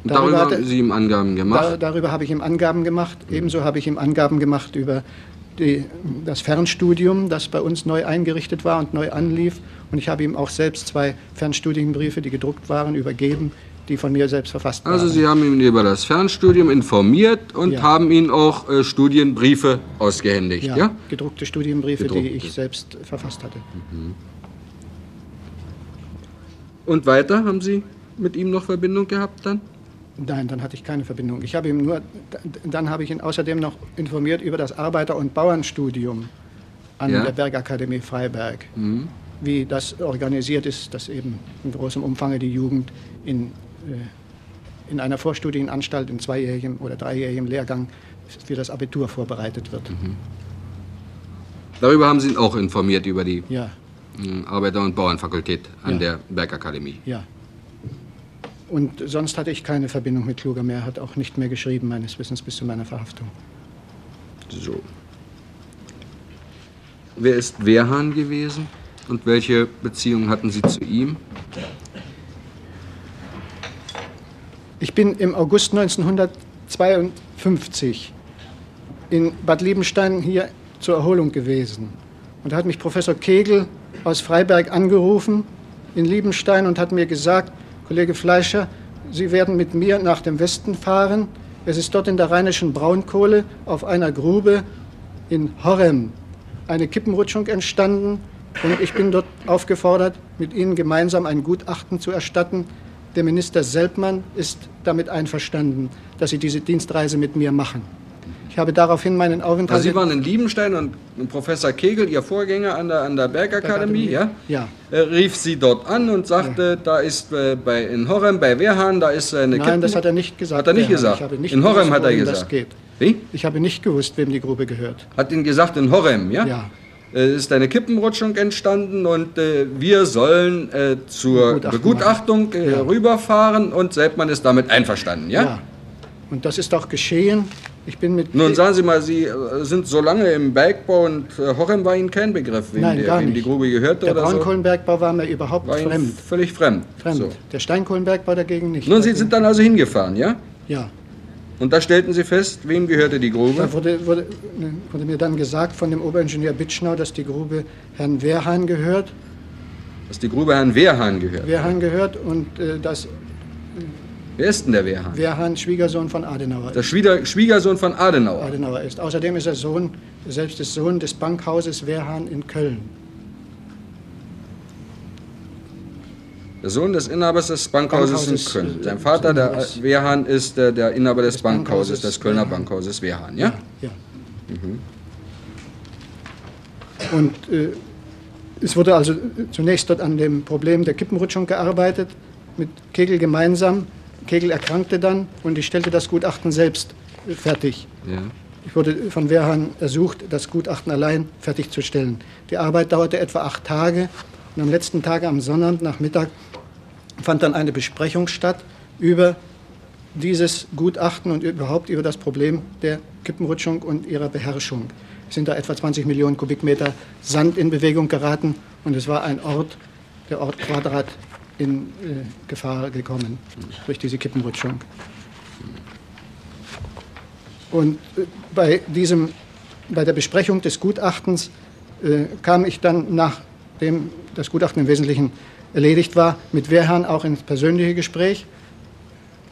Darüber, darüber haben Sie ihm Angaben gemacht? Da, darüber habe ich ihm Angaben gemacht. Ebenso habe ich ihm Angaben gemacht über die, das Fernstudium, das bei uns neu eingerichtet war und neu anlief. Und ich habe ihm auch selbst zwei Fernstudienbriefe, die gedruckt waren, übergeben, die von mir selbst verfasst also waren. Also Sie haben ihn über das Fernstudium informiert und ja. haben ihm auch äh, Studienbriefe ausgehändigt, ja? ja? gedruckte Studienbriefe, gedruckte. die ich selbst verfasst hatte. Mhm. Und weiter haben Sie mit ihm noch Verbindung gehabt dann? Nein, dann hatte ich keine Verbindung. Ich habe ihm nur, dann habe ich ihn außerdem noch informiert über das Arbeiter- und Bauernstudium an ja. der Bergakademie Freiberg. Mhm. Wie das organisiert ist, dass eben in großem Umfang die Jugend in, äh, in einer Vorstudienanstalt in zweijährigem oder dreijährigem Lehrgang für das Abitur vorbereitet wird. Mhm. Darüber haben Sie ihn auch informiert, über die ja. Hm, Arbeiter- und Bauernfakultät an ja. der Bergakademie. Ja. Und sonst hatte ich keine Verbindung mit Kluger mehr, hat auch nicht mehr geschrieben, meines Wissens, bis zu meiner Verhaftung. So. Wer ist Wehrhahn gewesen und welche Beziehung hatten Sie zu ihm? Ich bin im August 1952 in Bad Liebenstein hier zur Erholung gewesen. Und da hat mich Professor Kegel aus Freiberg angerufen in Liebenstein und hat mir gesagt, Kollege Fleischer, Sie werden mit mir nach dem Westen fahren. Es ist dort in der rheinischen Braunkohle auf einer Grube in Horrem eine Kippenrutschung entstanden und ich bin dort aufgefordert, mit Ihnen gemeinsam ein Gutachten zu erstatten. Der Minister Selbmann ist damit einverstanden, dass Sie diese Dienstreise mit mir machen. Ich habe daraufhin meinen Aufenthalt. Also Sie waren in Liebenstein und Professor Kegel, Ihr Vorgänger an der, an der Bergakademie, ja? Ja. Er rief Sie dort an und sagte, ja. da ist äh, bei, in Horem bei Wehrhahn, da ist eine Nein, Kippen das hat er nicht gesagt. Hat er nicht gesagt? Nicht in Horem hat er gesagt. Wie? Ich habe nicht gewusst, wem die Grube gehört. Hat ihn gesagt in Horem, ja? Ja. Ist eine Kippenrutschung entstanden und äh, wir sollen äh, zur Begutachtung, Begutachtung äh, ja. rüberfahren und Selbmann ist damit einverstanden, ja? Ja. Und das ist auch geschehen. Ich bin mit Nun sagen Sie mal, Sie äh, sind so lange im Bergbau und äh, Horem war Ihnen kein Begriff, wem, Nein, gar wem die Grube gehörte der oder so? Der Braunkohlenbergbau war mir überhaupt war fremd. Völlig fremd. Fremd. So. Der Steinkohlenbergbau dagegen nicht. Nun, Sie sind dann also hingefahren, ja? Ja. Und da stellten Sie fest, wem gehörte die Grube? Da wurde, wurde, ne, wurde mir dann gesagt von dem Oberingenieur Bitschnau, dass die Grube Herrn Wehrhahn gehört. Dass die Grube Herrn Wehrhahn gehört? Wehrhahn gehört und äh, dass Wer ist denn der Wehrhahn? Wehrhahn, Schwiegersohn von Adenauer. Der Schwieger, Schwiegersohn von Adenauer. Adenauer ist. Außerdem ist er Sohn, selbst des Sohn des Bankhauses Wehrhahn in Köln. Der Sohn des Inhabers des Bankhauses, Bankhauses in Köln. Sein Vater, der Wehrhahn, ist der, der Inhaber des, des Bankhauses, des Kölner Wehrhahn. Bankhauses Wehrhahn, ja? Ja. ja. Mhm. Und äh, es wurde also zunächst dort an dem Problem der Kippenrutschung gearbeitet, mit Kegel gemeinsam. Kegel erkrankte dann und ich stellte das Gutachten selbst fertig. Ja. Ich wurde von Wehrhahn ersucht, das Gutachten allein fertigzustellen. Die Arbeit dauerte etwa acht Tage und am letzten Tag, am Sonnabendnachmittag, fand dann eine Besprechung statt über dieses Gutachten und überhaupt über das Problem der Kippenrutschung und ihrer Beherrschung. Es sind da etwa 20 Millionen Kubikmeter Sand in Bewegung geraten und es war ein Ort, der Ort Quadrat, in äh, Gefahr gekommen durch diese Kippenrutschung. Und äh, bei, diesem, bei der Besprechung des Gutachtens äh, kam ich dann, nachdem das Gutachten im Wesentlichen erledigt war, mit Wehrhahn auch ins persönliche Gespräch.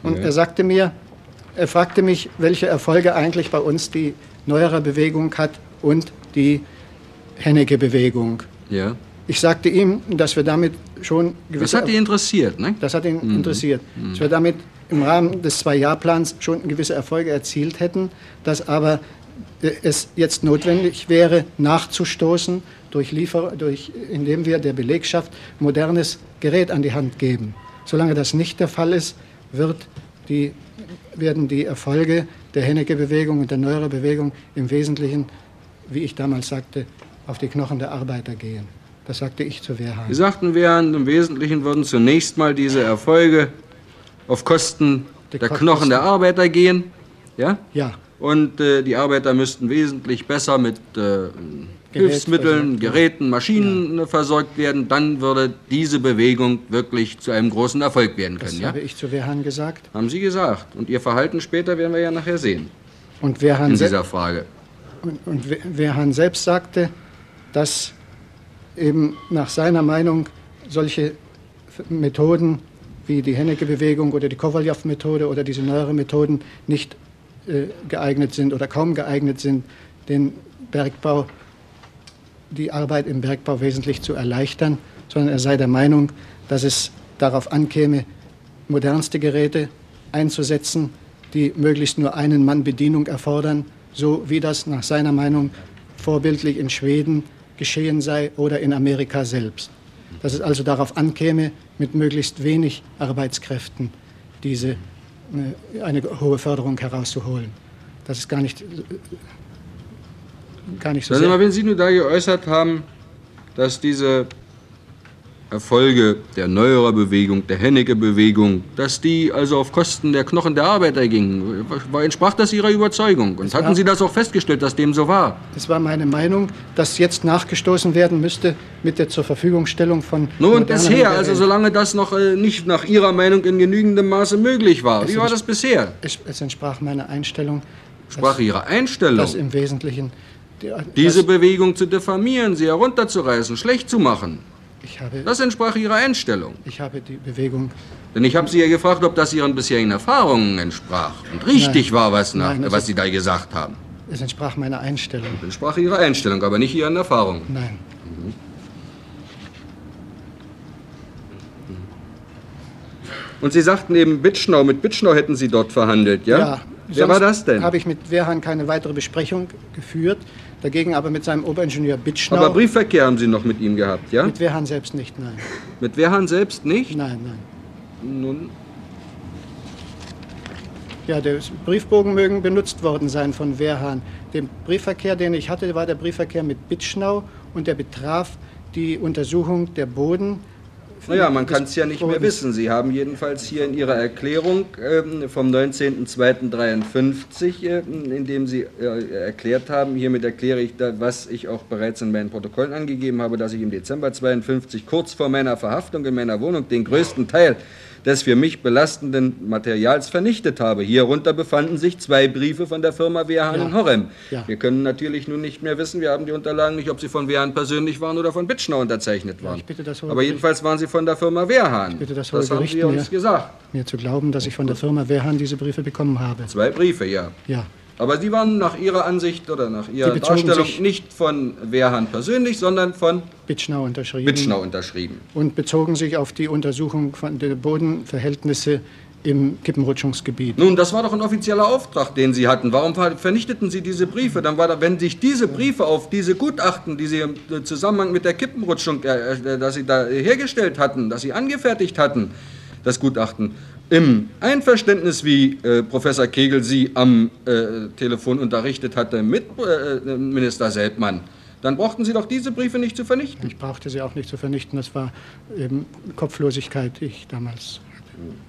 Und ja. er sagte mir, er fragte mich, welche Erfolge eigentlich bei uns die neuere Bewegung hat und die Hennecke-Bewegung. Ja. Ich sagte ihm, dass wir damit schon gewisse... Das hat ihn interessiert, ne? Das hat ihn mhm. interessiert. Mhm. Dass wir damit im Rahmen des Zwei-Jahr-Plans schon gewisse Erfolge erzielt hätten, dass aber äh, es jetzt notwendig wäre, nachzustoßen, durch Liefer durch, indem wir der Belegschaft modernes Gerät an die Hand geben. Solange das nicht der Fall ist, wird die, werden die Erfolge der Hennecke-Bewegung und der Neuere-Bewegung im Wesentlichen, wie ich damals sagte, auf die Knochen der Arbeiter gehen. Das sagte ich zu Wehrhahn. Sie sagten, Wehrhahn, im Wesentlichen würden zunächst mal diese Erfolge auf Kosten der, der Knochen der Arbeiter gehen. Ja? Ja. und äh, die Arbeiter müssten wesentlich besser mit äh, Hilfsmitteln, Geräten, Maschinen ja. versorgt werden, dann würde diese Bewegung wirklich zu einem großen Erfolg werden können. Das ja? habe ich zu Wehrhahn gesagt. Haben Sie gesagt. Und Ihr Verhalten später werden wir ja nachher sehen. Und Wehrhahn in dieser Frage. Und, und Wehrhahn selbst sagte, dass eben nach seiner Meinung solche Methoden wie die Hennecke-Bewegung oder die Kowaljow-Methode oder diese neueren Methoden nicht äh, geeignet sind oder kaum geeignet sind, den Bergbau, die Arbeit im Bergbau wesentlich zu erleichtern, sondern er sei der Meinung, dass es darauf ankäme, modernste Geräte einzusetzen, die möglichst nur einen Mann Bedienung erfordern, so wie das nach seiner Meinung vorbildlich in Schweden geschehen sei oder in Amerika selbst. Dass es also darauf ankäme, mit möglichst wenig Arbeitskräften diese eine hohe Förderung herauszuholen. Das ist gar nicht, gar nicht so Sie mal, wenn Sie nur da geäußert haben, dass diese Erfolge der Neuerer-Bewegung, der Hennecke-Bewegung, dass die also auf Kosten der Knochen der Arbeiter gingen. Entsprach das Ihrer Überzeugung? Und hatten Sie das auch festgestellt, dass dem so war? Das war meine Meinung, dass jetzt nachgestoßen werden müsste mit der zur Verfügungstellung von. Nun und bisher, also solange das noch äh, nicht nach Ihrer Meinung in genügendem Maße möglich war. Wie war das bisher? Es, es entsprach meiner Einstellung. Sprach Ihre Einstellung? Das im Wesentlichen. Die, Diese Bewegung zu diffamieren, sie herunterzureißen, schlecht zu machen. Habe, das entsprach Ihrer Einstellung. Ich habe die Bewegung. Denn ich habe Sie ja gefragt, ob das Ihren bisherigen Erfahrungen entsprach und richtig nein, war, was, nach, nein, was Sie da gesagt haben. Es entsprach meiner Einstellung. Es entsprach Ihrer Einstellung, aber nicht Ihren Erfahrungen. Nein. Mhm. Und Sie sagten eben Bitschnau, mit Bitschnau hätten Sie dort verhandelt, ja? Ja. Wer war das denn? Habe ich mit Wehrhahn keine weitere Besprechung geführt. Dagegen aber mit seinem Oberingenieur Bitschnau. Aber Briefverkehr haben Sie noch mit ihm gehabt, ja? Mit Wehrhahn selbst nicht, nein. Mit Wehrhahn selbst nicht? Nein, nein. Nun. Ja, der Briefbogen mögen benutzt worden sein von Wehrhahn. Der Briefverkehr, den ich hatte, war der Briefverkehr mit Bitschnau und der betraf die Untersuchung der Boden naja, man kann es ja nicht mehr wissen. Sie haben jedenfalls hier in Ihrer Erklärung äh, vom 19.02.53, äh, in dem Sie äh, erklärt haben, hiermit erkläre ich, da, was ich auch bereits in meinen Protokollen angegeben habe, dass ich im Dezember 52 kurz vor meiner Verhaftung in meiner Wohnung den größten Teil des für mich belastenden Materials vernichtet habe. Hierunter befanden sich zwei Briefe von der Firma Wehrhahn ja. in Horem. Ja. Wir können natürlich nun nicht mehr wissen, wir haben die Unterlagen nicht, ob sie von Wehrhahn persönlich waren oder von Bitschner unterzeichnet waren. Ja, Aber jedenfalls waren sie von der Firma Wehrhahn. Ich bitte das, das haben Sie uns mir, gesagt. Mir zu glauben, dass ich von der Firma Wehrhahn diese Briefe bekommen habe. Zwei Briefe, ja. Ja. Aber Sie waren nach Ihrer Ansicht oder nach Ihrer Darstellung nicht von Wehrhahn persönlich, sondern von Bitschnau unterschrieben. Bitschnau unterschrieben. Und bezogen sich auf die Untersuchung von der Bodenverhältnisse im Kippenrutschungsgebiet. Nun, das war doch ein offizieller Auftrag, den Sie hatten. Warum vernichteten Sie diese Briefe? Dann war da, wenn sich diese Briefe auf diese Gutachten, die Sie im Zusammenhang mit der Kippenrutschung, äh, äh dass Sie da hergestellt hatten, dass Sie angefertigt hatten, das Gutachten, im Einverständnis, wie äh, Professor Kegel Sie am äh, Telefon unterrichtet hatte, mit äh, Minister Seltmann, dann brauchten Sie doch diese Briefe nicht zu vernichten. Ich brauchte sie auch nicht zu vernichten. Das war eben Kopflosigkeit, ich damals hatte.